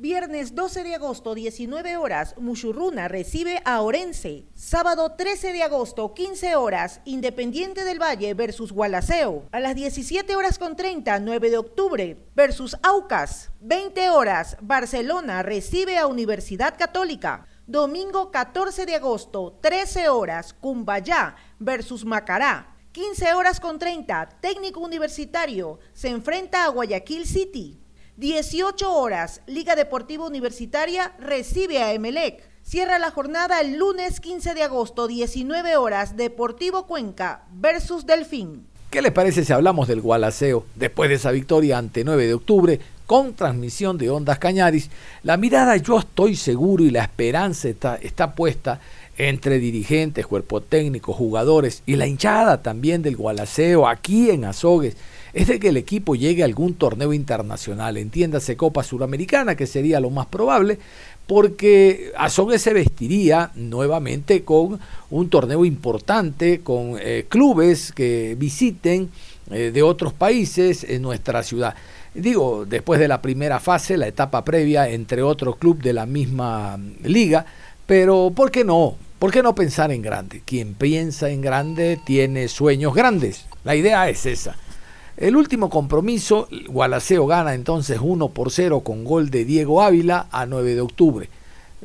[SPEAKER 3] Viernes 12 de agosto, 19 horas, Muchurruna recibe a Orense. Sábado 13 de agosto, 15 horas, Independiente del Valle versus Gualaceo. A las 17 horas con 30, 9 de octubre, versus Aucas. 20 horas, Barcelona recibe a Universidad Católica. Domingo 14 de agosto, 13 horas, Cumbayá versus Macará. 15 horas con 30, Técnico Universitario se enfrenta a Guayaquil City. 18 horas, Liga Deportiva Universitaria recibe a Emelec. Cierra la jornada el lunes 15 de agosto, 19 horas, Deportivo Cuenca versus Delfín.
[SPEAKER 2] ¿Qué les parece si hablamos del Gualaceo después de esa victoria ante 9 de octubre con transmisión de Ondas Cañaris? La mirada, yo estoy seguro y la esperanza está, está puesta entre dirigentes, cuerpo técnico, jugadores y la hinchada también del Gualaceo aquí en Azogues es de que el equipo llegue a algún torneo internacional, entiéndase Copa Suramericana, que sería lo más probable, porque Azogue se vestiría nuevamente con un torneo importante, con eh, clubes que visiten eh, de otros países en nuestra ciudad. Digo, después de la primera fase, la etapa previa entre otros clubes de la misma liga, pero ¿por qué no? ¿Por qué no pensar en grande? Quien piensa en grande tiene sueños grandes. La idea es esa. El último compromiso, Gualaceo gana entonces 1 por 0 con gol de Diego Ávila a 9 de octubre.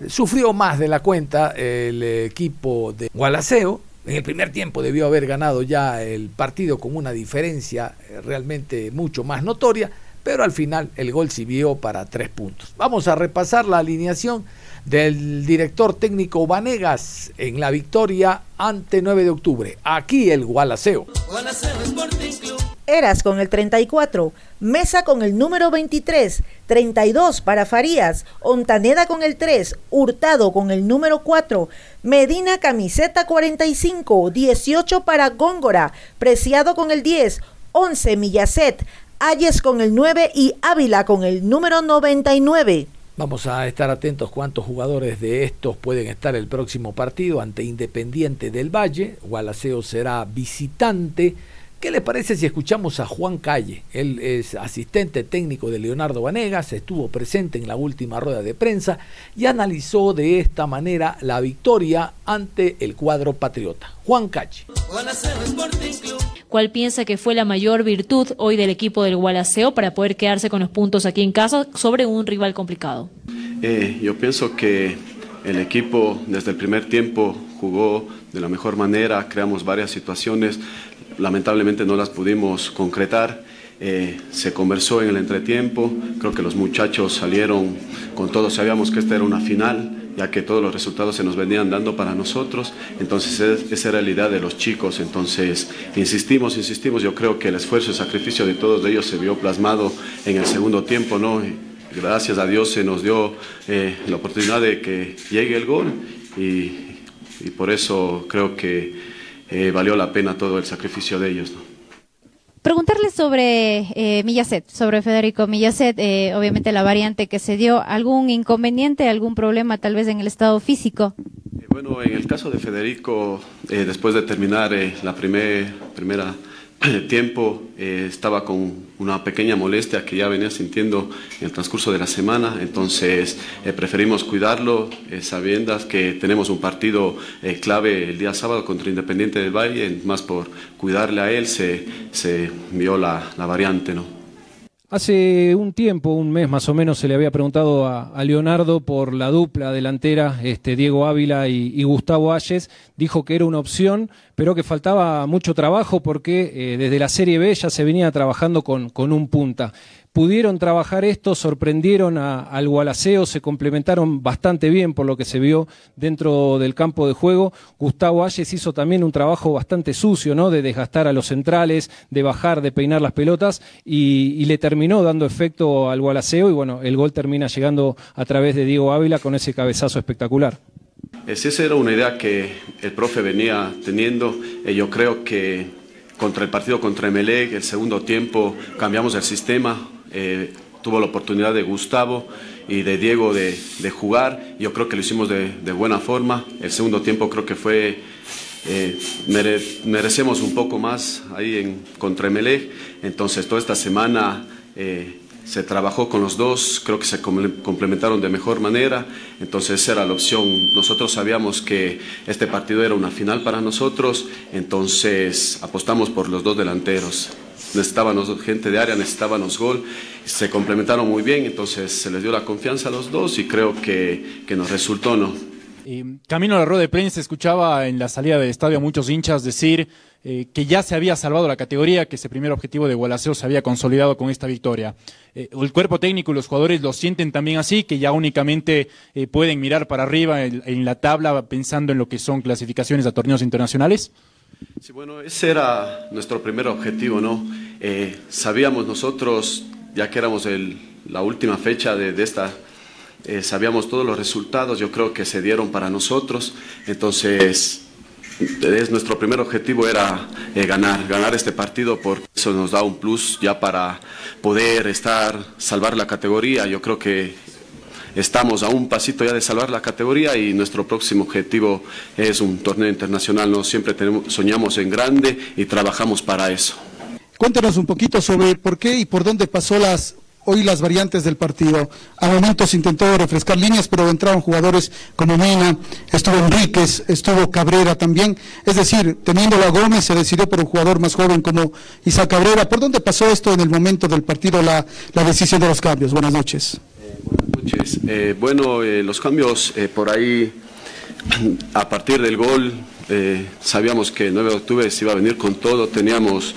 [SPEAKER 2] Sufrió más de la cuenta el equipo de Gualaceo. En el primer tiempo debió haber ganado ya el partido con una diferencia eh, realmente mucho más notoria, pero al final el gol sirvió para tres puntos. Vamos a repasar la alineación del director técnico Vanegas en la victoria ante 9 de octubre. Aquí el Gualaceo.
[SPEAKER 3] Eras con el 34, Mesa con el número 23, 32 para Farías, Ontaneda con el 3, Hurtado con el número 4, Medina camiseta 45, 18 para Góngora, Preciado con el 10, 11 Millacet, Ayes con el 9 y Ávila con el número 99.
[SPEAKER 2] Vamos a estar atentos cuántos jugadores de estos pueden estar el próximo partido ante Independiente del Valle. Gualaceo será visitante. ¿Qué le parece si escuchamos a Juan Calle? Él es asistente técnico de Leonardo Vanegas, estuvo presente en la última rueda de prensa y analizó de esta manera la victoria ante el cuadro patriota. Juan Calle.
[SPEAKER 7] ¿Cuál piensa que fue la mayor virtud hoy del equipo del Gualaceo para poder quedarse con los puntos aquí en casa sobre un rival complicado?
[SPEAKER 8] Eh, yo pienso que el equipo desde el primer tiempo jugó de la mejor manera, creamos varias situaciones, lamentablemente no las pudimos concretar. Eh, se conversó en el entretiempo, creo que los muchachos salieron con todo, sabíamos que esta era una final, ya que todos los resultados se nos venían dando para nosotros, entonces esa era la idea de los chicos, entonces insistimos, insistimos, yo creo que el esfuerzo y sacrificio de todos ellos se vio plasmado en el segundo tiempo, ¿no? Gracias a Dios se nos dio eh, la oportunidad de que llegue el gol. Y, y por eso creo que eh, valió la pena todo el sacrificio de ellos.
[SPEAKER 7] Preguntarle sobre eh, Millaset, sobre Federico Millaset, eh, obviamente la variante que se dio, ¿algún inconveniente, algún problema tal vez en el estado físico?
[SPEAKER 8] Eh, bueno, en el caso de Federico, después de terminar la primer, primera (clears throat) tiempo eh, estaba con una pequeña molestia que ya venía sintiendo en el transcurso de la semana, entonces eh, preferimos cuidarlo, eh, sabiendo que tenemos un partido clave el día sábado contra Independiente del Valle, más por cuidarle a él se, se vio la, la variante, ¿no?
[SPEAKER 9] Hace un tiempo, un mes más o menos, se le había preguntado a, Leonardo por la dupla delantera, este, Diego Ávila y, Gustavo Ayes. Dijo que era una opción, pero que faltaba mucho trabajo porque eh, desde la Serie B ya se venía trabajando con, con un punta. Pudieron trabajar esto, sorprendieron al Gualaceo, se complementaron bastante bien por lo que se vio dentro del campo de juego. Gustavo Ayes hizo también un trabajo bastante sucio, ¿no? De desgastar a los centrales, de bajar, de peinar las pelotas y, le terminó dando efecto al Gualaceo y bueno, el gol termina llegando a través de Diego Ávila con ese cabezazo espectacular.
[SPEAKER 8] Esa era una idea que el profe venía teniendo. Eh, yo creo que contra el partido contra Emelec, el segundo tiempo cambiamos el sistema, eh, tuvo la oportunidad de Gustavo y de Diego de, jugar. Yo creo que lo hicimos de, buena forma. El segundo tiempo creo que fue, eh, merecemos un poco más ahí en, contra Emelec. Entonces toda esta semana eh, se trabajó con los dos, creo que se complementaron de mejor manera. Entonces era la opción. Nosotros sabíamos que este partido era una final para nosotros, entonces apostamos por los dos delanteros necesitábamos gente de área, necesitábamos gol, se complementaron muy bien, entonces se les dio la confianza a los dos y creo que, que nos resultó, ¿no?
[SPEAKER 10] camino a la rueda de prensa escuchaba en la salida del estadio a muchos hinchas decir eh, que ya se había salvado la categoría, que ese primer objetivo de Gualaceo se había consolidado con esta victoria. Eh, el cuerpo técnico y los jugadores lo sienten también así, que ya únicamente eh, pueden mirar para arriba en, en, la tabla pensando en lo que son clasificaciones a torneos internacionales.
[SPEAKER 8] Sí, bueno, ese era nuestro primer objetivo, ¿no? Eh, sabíamos nosotros, ya que éramos la última fecha de, esta, eh, sabíamos todos los resultados, yo creo que se dieron para nosotros, entonces nuestro primer objetivo era eh, ganar, ganar este partido porque eso nos da un plus ya para poder estar, salvar la categoría, yo creo que estamos a un pasito ya de salvar la categoría y nuestro próximo objetivo es un torneo internacional. ¿no? Siempre tenemos, soñamos en grande y trabajamos para eso.
[SPEAKER 11] Cuéntanos un poquito sobre por qué y por dónde pasó las hoy las variantes del partido. A momentos intentó refrescar líneas, pero entraron jugadores como Mena, estuvo Enríquez, estuvo Cabrera también. Es decir, teniendo a Gómez, se decidió por un jugador más joven como Isaac Cabrera. ¿Por dónde pasó esto en el momento del partido, la, la decisión de los cambios? Buenas noches.
[SPEAKER 8] Buenas noches. Eh, bueno, eh, los cambios eh, por ahí, a partir del gol, sabíamos que el 9 de octubre se iba a venir con todo, teníamos,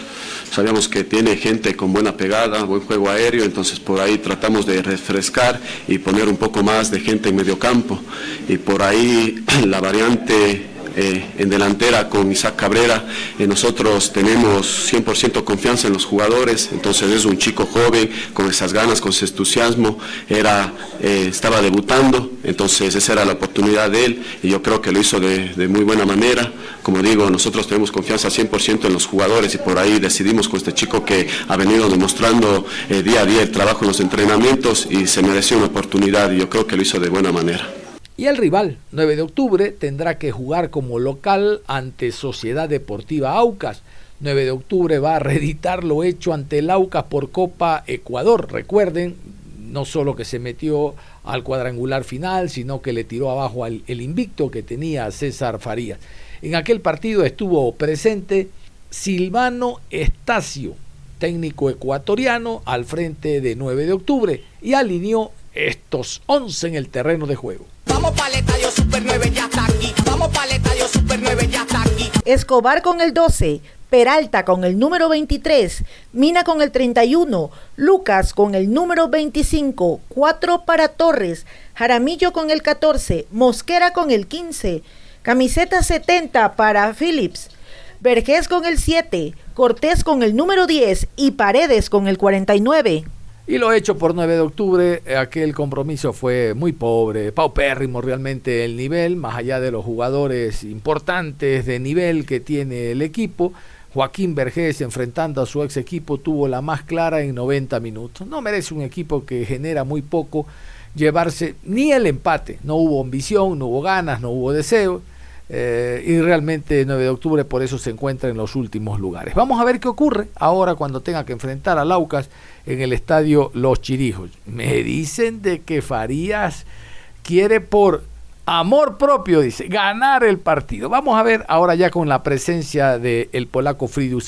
[SPEAKER 8] sabíamos que tiene gente con buena pegada, buen juego aéreo, entonces por ahí tratamos de refrescar y poner un poco más de gente en medio campo. Y por ahí (clears throat) la variante eh, en delantera con Isaac Cabrera. Eh, nosotros tenemos 100% confianza en los jugadores, entonces es un chico joven con esas ganas, con ese entusiasmo, era, eh, estaba debutando, entonces esa era la oportunidad de él y yo creo que lo hizo de, muy buena manera. Como digo, nosotros tenemos confianza 100% en los jugadores y por ahí decidimos con este chico que ha venido demostrando día a día el trabajo en los entrenamientos y se mereció una oportunidad y yo creo que lo hizo de buena manera.
[SPEAKER 2] Y el rival, 9 de octubre, tendrá que jugar como local ante Sociedad Deportiva Aucas. 9 de octubre va a reeditar lo hecho ante el Aucas por Copa Ecuador. Recuerden, no solo que se metió al cuadrangular final, sino que le tiró abajo al, el invicto que tenía César Farías. En aquel partido estuvo presente Silvano Estacio, técnico ecuatoriano, al frente de 9 de octubre, y alineó estos 11 en el terreno de juego. Vamos para el estadio
[SPEAKER 3] Super 9, ya está aquí. Vamos para el estadio Super 9, ya está aquí. Escobar con el 12, Peralta con el número 23, Mina con el 31, Lucas con el número 25, 4 para Torres, Jaramillo con el 14, Mosquera con el 15, camiseta 70 para Phillips, Vergés con el 7, Cortés con el número 10 y Paredes con el 49.
[SPEAKER 2] Y lo hecho por 9 de octubre, eh, aquel compromiso fue muy pobre, paupérrimo realmente el nivel, más allá de los jugadores importantes de nivel que tiene el equipo. Joaquín Vergés enfrentando a su ex equipo tuvo la más clara en 90 minutos. No merece un equipo que genera muy poco llevarse ni el empate. No hubo ambición, no hubo ganas, no hubo deseo. Eh, y realmente 9 de octubre por eso se encuentra en los últimos lugares. Vamos a ver qué ocurre ahora cuando tenga que enfrentar a Laucas en el estadio Los Chirijos. Me dicen de que Farías quiere por amor propio, dice, ganar el partido. Vamos a ver ahora ya con la presencia del polaco Fridu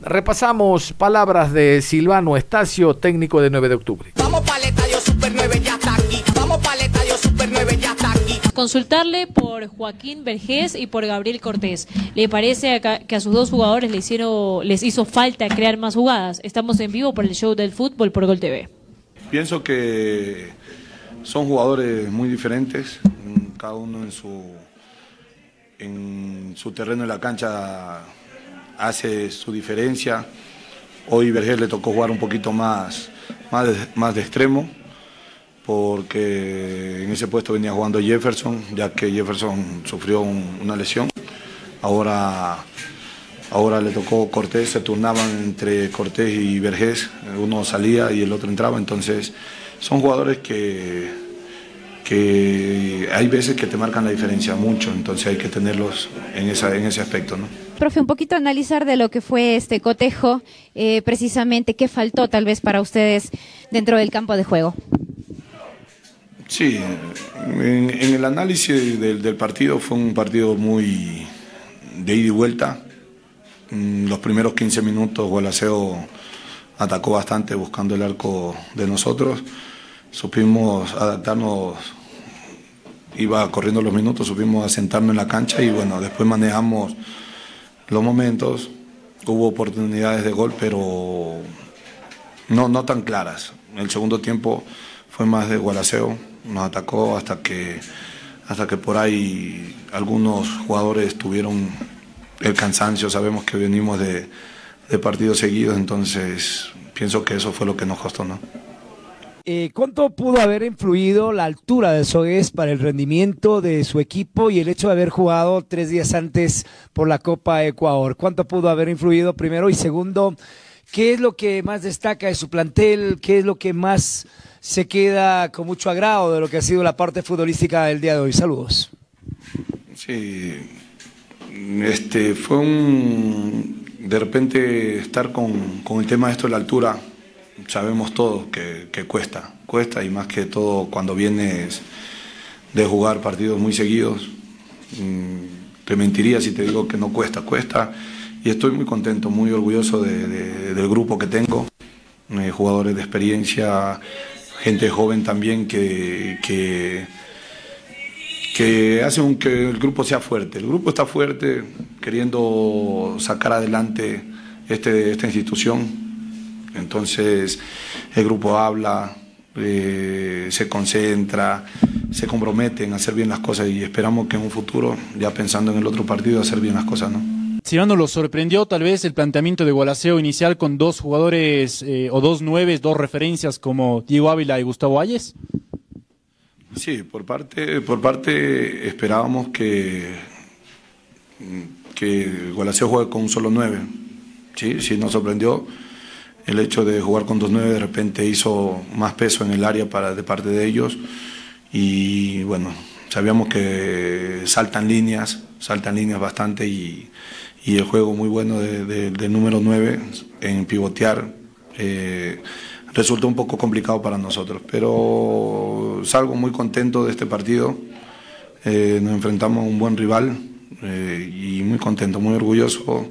[SPEAKER 2] Repasamos palabras de Silvano Estacio, técnico de 9 de octubre. Vamos para el Super 9, ya está aquí. Vamos para el Super 9, ya
[SPEAKER 12] consultarle por Joaquín Vergés y por Gabriel Cortés. ¿Le parece que a sus dos jugadores les, hizo falta crear más jugadas? Estamos en vivo por el show del fútbol por Gol TV.
[SPEAKER 13] Pienso que son jugadores muy diferentes, cada uno en su, en su terreno de la cancha hace su diferencia. Hoy Vergés le tocó jugar un poquito más, más de extremo, porque en ese puesto venía jugando Jefferson, ya que Jefferson sufrió una lesión. Ahora, ahora le tocó Cortés, se turnaban entre Cortés y Vergés, uno salía y el otro entraba, entonces son jugadores que, que hay veces que te marcan la diferencia mucho, entonces hay que tenerlos en, esa, en ese aspecto. ¿no?
[SPEAKER 7] Profe, un poquito analizar de lo que fue este cotejo, eh, precisamente qué faltó tal vez para ustedes dentro del campo de juego.
[SPEAKER 13] Sí, en, el análisis del, partido fue un partido muy de ida y vuelta. Mm, los primeros 15 minutos Gualaceo atacó bastante buscando el arco de nosotros. Supimos adaptarnos, iba corriendo los minutos, supimos asentarnos en la cancha y bueno, después manejamos los momentos. Hubo oportunidades de gol, pero no, no tan claras. El segundo tiempo fue más de Gualaceo nos atacó hasta que, hasta que por ahí algunos jugadores tuvieron el cansancio, sabemos que venimos de, partidos seguidos, entonces pienso que eso fue lo que nos costó, ¿no?
[SPEAKER 14] Eh, ¿Cuánto pudo haber influido la altura de Sogués para el rendimiento de su equipo y el hecho de haber jugado tres días antes por la Copa Ecuador? ¿Cuánto pudo haber influido primero? Y segundo, ¿qué es lo que más destaca de su plantel? ¿Qué es lo que más se queda con mucho agrado de lo que ha sido la parte futbolística del día de hoy. Saludos.
[SPEAKER 13] Sí, este, fue un, de repente estar con, el tema de esto de la altura, sabemos todos que, cuesta, cuesta y más que todo cuando vienes de jugar partidos muy seguidos, mm, te mentiría si te digo que no cuesta, cuesta y estoy muy contento, muy orgulloso del grupo que tengo, eh, jugadores de experiencia, gente joven también que, que, que que el grupo sea fuerte. El grupo está fuerte, queriendo sacar adelante este, esta institución. Entonces el grupo habla, eh, se concentra, se compromete en hacer bien las cosas y esperamos que en un futuro, ya pensando en el otro partido, hacer bien las cosas, ¿no?
[SPEAKER 10] Silvano, ¿lo sorprendió tal vez el planteamiento de Gualaceo inicial con dos jugadores eh, o dos nueves, dos referencias como Diego Ávila y Gustavo Ayes?
[SPEAKER 13] Sí, por parte, por parte esperábamos que, que Gualaceo juegue con un solo nueve. Sí, sí nos sorprendió el hecho de jugar con dos nueve, de repente hizo más peso en el área para, de parte de ellos y bueno, sabíamos que saltan líneas, saltan líneas bastante y y el juego muy bueno de, del número 9 en pivotear eh, resultó un poco complicado para nosotros. Pero salgo muy contento de este partido. Eh, nos enfrentamos a un buen rival eh, y muy contento, muy orgulloso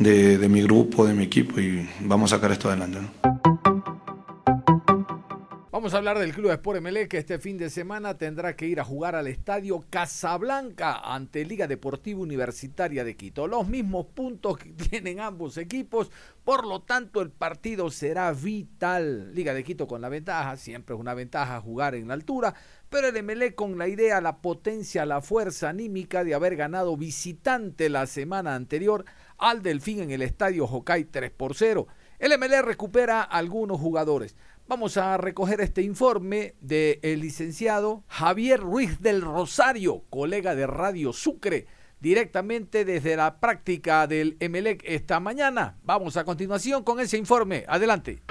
[SPEAKER 13] de, de, mi grupo, de mi equipo y vamos a sacar esto adelante.
[SPEAKER 2] Vamos a hablar del Club Sport MLE que este fin de semana tendrá que ir a jugar al estadio Casablanca ante Liga Deportiva Universitaria de Quito. Los mismos puntos que (laughs) tienen ambos equipos, por lo tanto el partido será vital. Liga de Quito con la ventaja, siempre es una ventaja jugar en la altura, pero el MLE con la idea, la potencia, la fuerza anímica de haber ganado visitante la semana anterior al Delfín en el estadio Hokai 3 por 0. El MLE recupera algunos jugadores. Vamos a recoger este informe del licenciado Javier Ruiz del Rosario, colega de Radio Sucre, directamente desde la práctica del Emelec esta mañana. Vamos a continuación con ese informe. Adelante.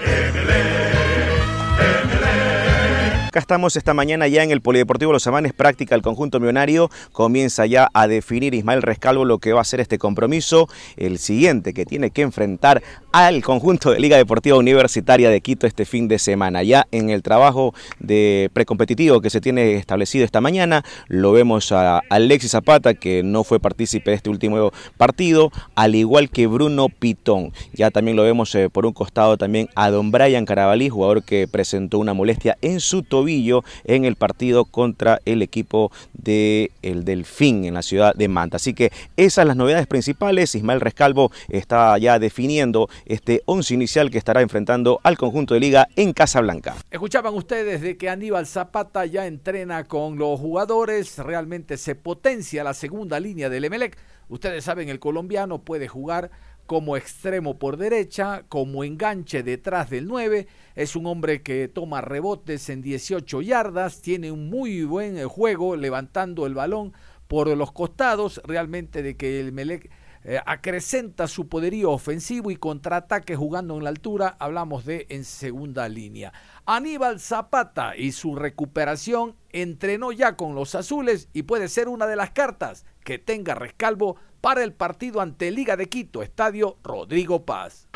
[SPEAKER 15] Acá estamos esta mañana ya en el Polideportivo Los Amanes, práctica el conjunto millonario. Comienza ya a definir Ismael Rescalvo lo que va a ser este compromiso, el siguiente que tiene que enfrentar al conjunto de Liga Deportiva Universitaria de Quito este fin de semana. Ya en el trabajo de precompetitivo que se tiene establecido esta mañana, lo vemos a Alexis Zapata, que no fue partícipe de este último partido, al igual que Bruno Pitón. Ya también lo vemos eh, por un costado también a don Brian Carabalí, jugador que presentó una molestia en su tobillo en el partido contra el equipo de el Delfín en la ciudad de Manta. Así que esas las novedades principales. Ismael Rescalvo está ya definiendo este once inicial que estará enfrentando al conjunto de liga en Casablanca.
[SPEAKER 2] Escuchaban ustedes de que Aníbal Zapata ya entrena con los jugadores, realmente se potencia la segunda línea del Emelec. Ustedes saben, el colombiano puede jugar como extremo por derecha, como enganche detrás del 9. Es un hombre que toma rebotes en 18 yardas, tiene un muy buen juego levantando el balón por los costados, realmente de que el Melec eh, acrecenta su poderío ofensivo y contraataque jugando en la altura, hablamos de en segunda línea. Aníbal Zapata y su recuperación entrenó ya con los azules y puede ser una de las cartas que tenga Rescalvo para el partido ante Liga de Quito, Estadio Rodrigo Paz.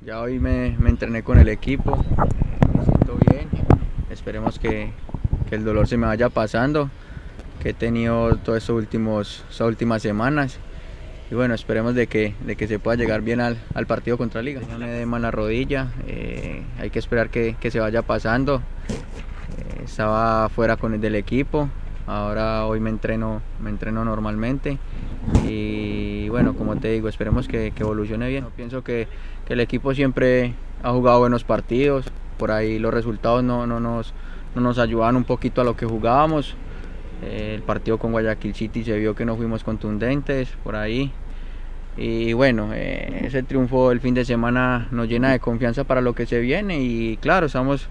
[SPEAKER 16] Ya hoy me, entrené con el equipo, me siento bien, esperemos que, que el dolor se me vaya pasando que he tenido todas estas últimas semanas. Y bueno, esperemos de que, de que se pueda llegar bien al, al partido contra Liga. No me dé mala rodilla, eh, hay que esperar que, que se vaya pasando. Eh, estaba fuera con el del equipo, ahora hoy me entreno, me entreno normalmente. Y bueno, como te digo, esperemos que, que evolucione bien. Pienso que, que, el equipo siempre ha jugado buenos partidos, por ahí los resultados no, no, nos, no nos ayudan un poquito a lo que jugábamos. Eh, el partido con Guayaquil City se vio que no fuimos contundentes por ahí. Y bueno, eh, ese triunfo el fin de semana nos llena de confianza para lo que se viene y claro, estamos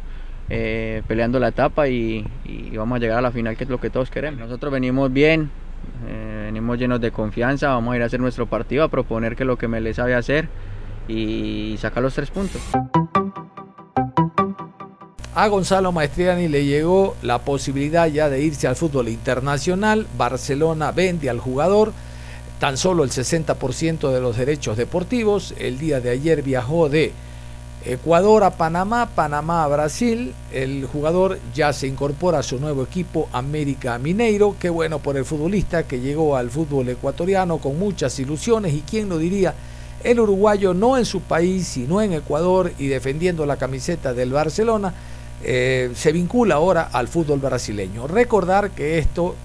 [SPEAKER 16] eh, peleando la etapa y, vamos a llegar a la final que es lo que todos queremos. Nosotros venimos bien, venimos llenos de confianza, vamos a ir a hacer nuestro partido, a proponer que lo que me le sabe hacer y sacar los tres puntos
[SPEAKER 2] a Gonzalo Maestriani le llegó la posibilidad ya de irse al fútbol internacional. Barcelona vende al jugador tan solo el 60% de los derechos deportivos. El día de ayer viajó de Ecuador a Panamá, Panamá a Brasil. El jugador ya se incorpora a su nuevo equipo América Mineiro. Qué bueno por el futbolista que llegó al fútbol ecuatoriano con muchas ilusiones y quién lo diría. El uruguayo no en su país, sino en Ecuador y defendiendo la camiseta del Barcelona eh, se vincula ahora al fútbol brasileño. Recordar que esto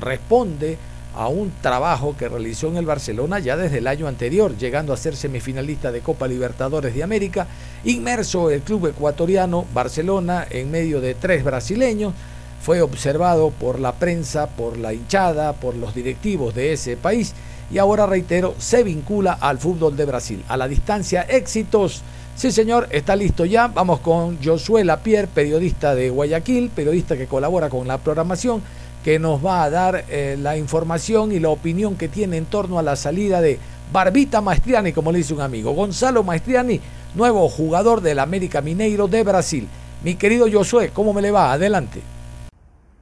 [SPEAKER 2] responde a un trabajo que realizó en el Barcelona ya desde el año anterior, llegando a ser semifinalista de Copa Libertadores de América, inmerso el club ecuatoriano Barcelona en medio de tres brasileños, fue observado por la prensa, por la hinchada, por los directivos de ese país y ahora reitero, se vincula al fútbol de Brasil. A la distancia, éxitos Sí, señor, está listo ya. Vamos con Josué Lapierre, periodista de Guayaquil, periodista que colabora con la programación, que nos va a dar eh, la información y la opinión que tiene en torno a la salida de Barbita Maestriani, como le dice un amigo. Gonzalo Maestriani, nuevo jugador del América Mineiro de Brasil. Mi querido Josué, ¿cómo me le va? Adelante.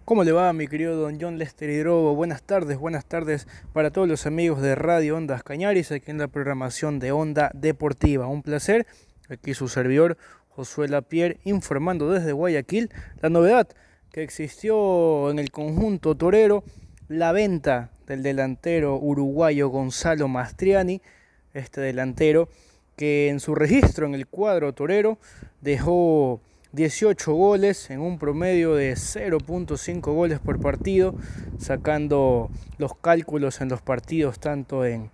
[SPEAKER 17] ¿Cómo le va, mi querido don John Lester Hidrobo? Buenas tardes, buenas tardes para todos los amigos de Radio Ondas Cañaris, aquí en la programación de Onda Deportiva. Un placer Aquí su servidor Josué Lapierre informando desde Guayaquil la novedad que existió en el conjunto torero, la venta del delantero uruguayo Gonzalo Mastriani, este delantero que en su registro en el cuadro torero dejó 18 goles en un promedio de 0.5 goles por partido, sacando los cálculos en los partidos tanto en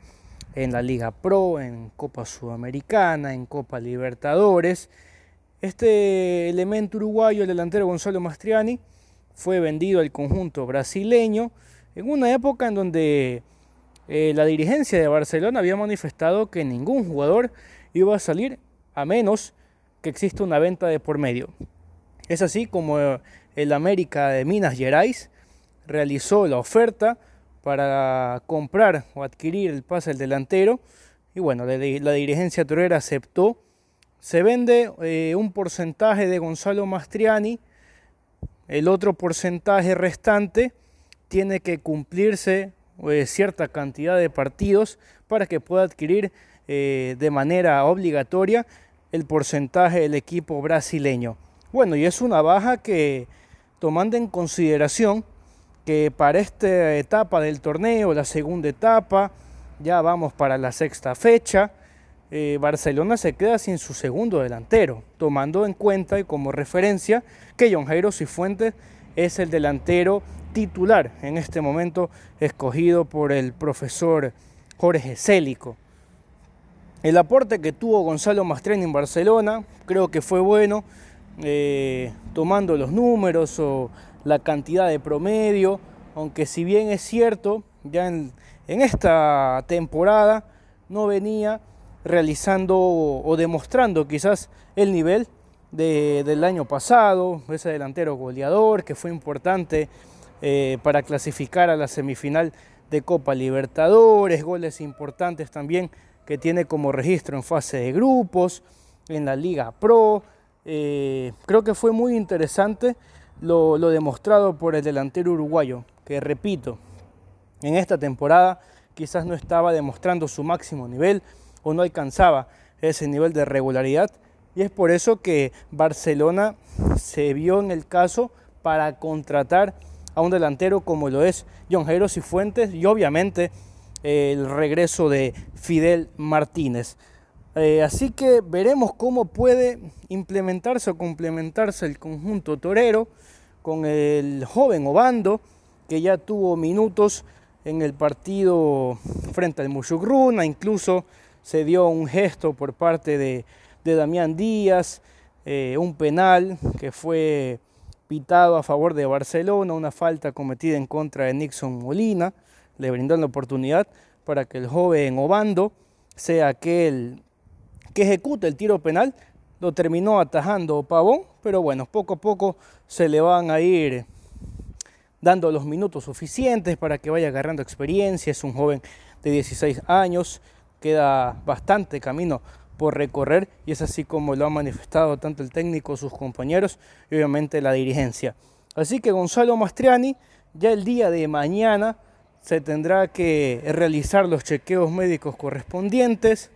[SPEAKER 17] en la Liga Pro, en Copa Sudamericana, en Copa Libertadores. Este elemento uruguayo, el delantero Gonzalo Mastriani, fue vendido al conjunto brasileño en una época en donde eh, la dirigencia de Barcelona había manifestado que ningún jugador iba a salir a menos que exista una venta de por medio. Es así como el América de Minas Gerais realizó la oferta para comprar o adquirir el pase del delantero. Y bueno, la, dirigencia torera aceptó. Se vende eh, un porcentaje de Gonzalo Mastriani. El otro porcentaje restante tiene que cumplirse eh, cierta cantidad de partidos para que pueda adquirir eh, de manera obligatoria el porcentaje del equipo brasileño. Bueno, y es una baja que tomando en consideración que para esta etapa del torneo, la segunda etapa, ya vamos para la sexta fecha, eh, Barcelona se queda sin su segundo delantero, tomando en cuenta y como referencia que John Jairo Cifuentes es el delantero titular en este momento escogido por el profesor Jorge Célico. El aporte que tuvo Gonzalo Mastreni en Barcelona creo que fue bueno, eh, tomando los números o la cantidad de promedio, aunque si bien es cierto, ya en, esta temporada no venía realizando o demostrando quizás el nivel del año pasado, ese delantero goleador que fue importante eh, para clasificar a la semifinal de Copa Libertadores, goles importantes también que tiene como registro en fase de grupos, en la Liga Pro. Eh, creo que fue muy interesante lo, demostrado por el delantero uruguayo, que repito, en esta temporada quizás no estaba demostrando su máximo nivel o no alcanzaba ese nivel de regularidad y es por eso que Barcelona se vio en el caso para contratar a un delantero como lo es John Jairo Fuentes y obviamente el regreso de Fidel Martínez. Eh, así que veremos cómo puede implementarse o complementarse el conjunto torero con el joven Obando, que ya tuvo minutos en el partido frente al Mushugruna, incluso se dio un gesto por parte de, de Damián Díaz, eh, un penal que fue pitado a favor de Barcelona, una falta cometida en contra de Nixon Molina, le brindó la oportunidad para que el joven Obando sea aquel que ejecute el tiro penal, lo terminó atajando Pavón, pero bueno, poco a poco se le van a ir dando los minutos suficientes para que vaya agarrando experiencia, es un joven de 16 años, queda bastante camino por recorrer y es así como lo ha manifestado tanto el técnico, sus compañeros y obviamente la dirigencia. Así que Gonzalo Mastriani ya el día de mañana se tendrá que realizar los chequeos médicos correspondientes,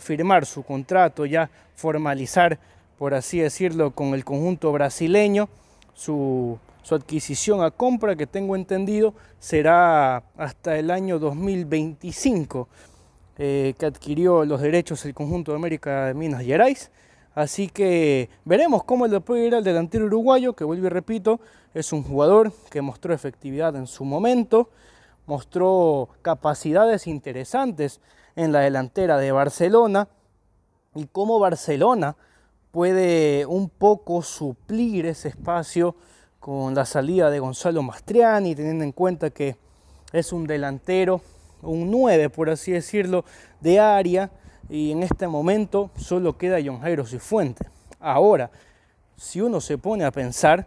[SPEAKER 17] firmar su contrato, ya formalizar, por así decirlo, con el conjunto brasileño, su, su adquisición a compra, que tengo entendido, será hasta el año 2025. Eh, que adquirió los derechos del conjunto de América de Minas Gerais. Así que veremos cómo le puede ir al delantero uruguayo, que vuelvo y repito, es un jugador que mostró efectividad en su momento, mostró capacidades interesantes en la delantera de Barcelona y cómo Barcelona puede un poco suplir ese espacio con la salida de Gonzalo Mastriani, teniendo en cuenta que es un delantero un 9, por así decirlo, de área. Y en este momento solo queda John Jairo Cifuentes. Ahora, si uno se pone a pensar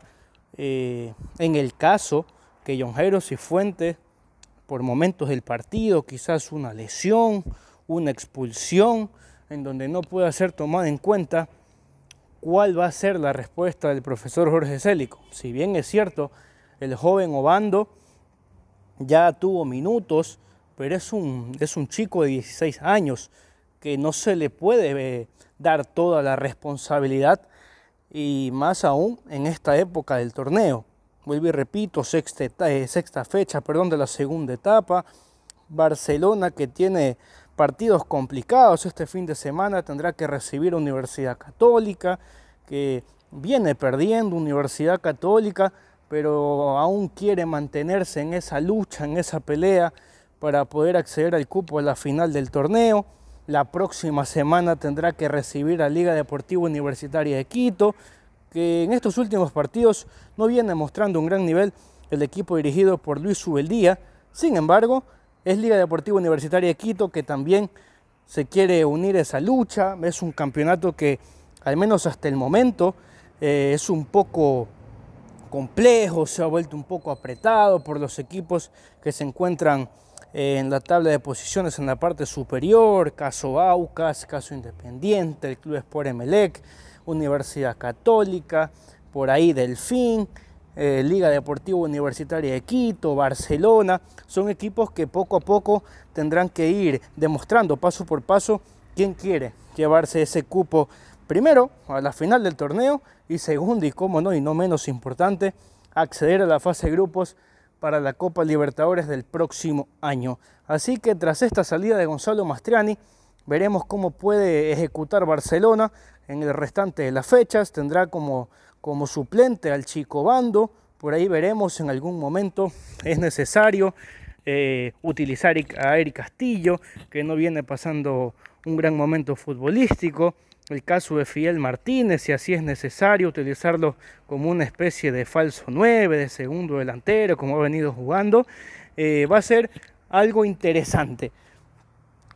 [SPEAKER 17] eh, en el caso que John Jairo Cifuentes, por momentos del partido, quizás una lesión, una expulsión, en donde no pueda ser tomada en cuenta, ¿cuál va a ser la respuesta del profesor Jorge Célico? Si bien es cierto, el joven Obando ya tuvo minutos pero es un, es un chico de 16 años que no se le puede eh, dar toda la responsabilidad y más aún en esta época del torneo. Vuelvo y repito, sexta, eh, sexta fecha perdón, de la segunda etapa. Barcelona que tiene partidos complicados este fin de semana tendrá que recibir a Universidad Católica, que viene perdiendo Universidad Católica, pero aún quiere mantenerse en esa lucha, en esa pelea para poder acceder al cupo a la final del torneo. La próxima semana tendrá que recibir a Liga Deportiva Universitaria de Quito, que en estos últimos partidos no viene mostrando un gran nivel el equipo dirigido por Luis Subeldía. Sin embargo, es Liga Deportiva Universitaria de Quito que también se quiere unir a esa lucha. Es un campeonato que, al menos hasta el momento, eh, es un poco complejo, se ha vuelto un poco apretado por los equipos que se encuentran en la tabla de posiciones en la parte superior, caso Aucas, caso Independiente, el Club Sport Emelec, Universidad Católica, por ahí Delfín, eh, Liga Deportiva Universitaria de Quito, Barcelona, son equipos que poco a poco tendrán que ir demostrando paso por paso quién quiere llevarse ese cupo primero a la final del torneo y segundo y como no y no menos importante acceder a la fase de grupos para la Copa Libertadores del próximo año. Así que tras esta salida de Gonzalo Mastriani, veremos cómo puede ejecutar Barcelona en el restante de las fechas. Tendrá como, como suplente al Chico Bando. Por ahí veremos en algún momento (laughs) es necesario eh, utilizar a Eric Castillo, que no viene pasando un gran momento futbolístico el caso de Fidel Martínez, si así es necesario, utilizarlo como una especie de falso 9, de segundo delantero, como ha venido jugando, eh, va a ser algo interesante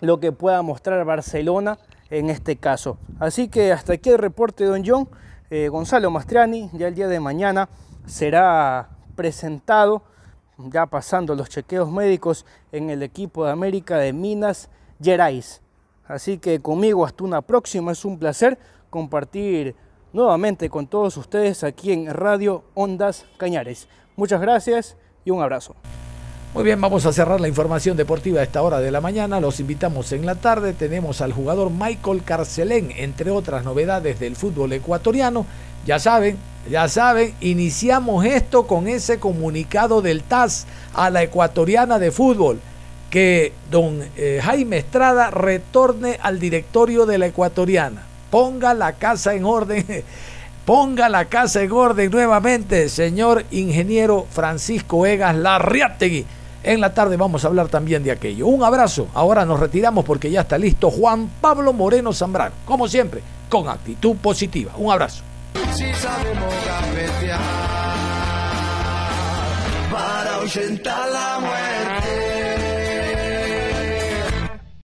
[SPEAKER 17] lo que pueda mostrar Barcelona en este caso. Así que hasta aquí el reporte de Don John. Eh, Gonzalo Mastriani ya el día de mañana será presentado, ya pasando los chequeos médicos en el equipo de América de Minas Gerais. Así que conmigo hasta una próxima. Es un placer compartir nuevamente con todos ustedes aquí en Radio Ondas Cañares. Muchas gracias y un abrazo.
[SPEAKER 2] Muy bien, vamos a cerrar la información deportiva a esta hora de la mañana. Los invitamos en la tarde. Tenemos al jugador Michael Carcelén, entre otras novedades del fútbol ecuatoriano. Ya saben, ya saben, iniciamos esto con ese comunicado del TAS a la ecuatoriana de fútbol que don eh, Jaime Estrada retorne al directorio de la Ecuatoriana. Ponga la casa en orden. (laughs) Ponga la casa en orden nuevamente, señor ingeniero Francisco Egas Larriategui. En la tarde vamos a hablar también de aquello. Un abrazo. Ahora nos retiramos porque ya está listo Juan Pablo Moreno Zambrano. Como siempre, con actitud positiva. Un abrazo.
[SPEAKER 1] para la muerte.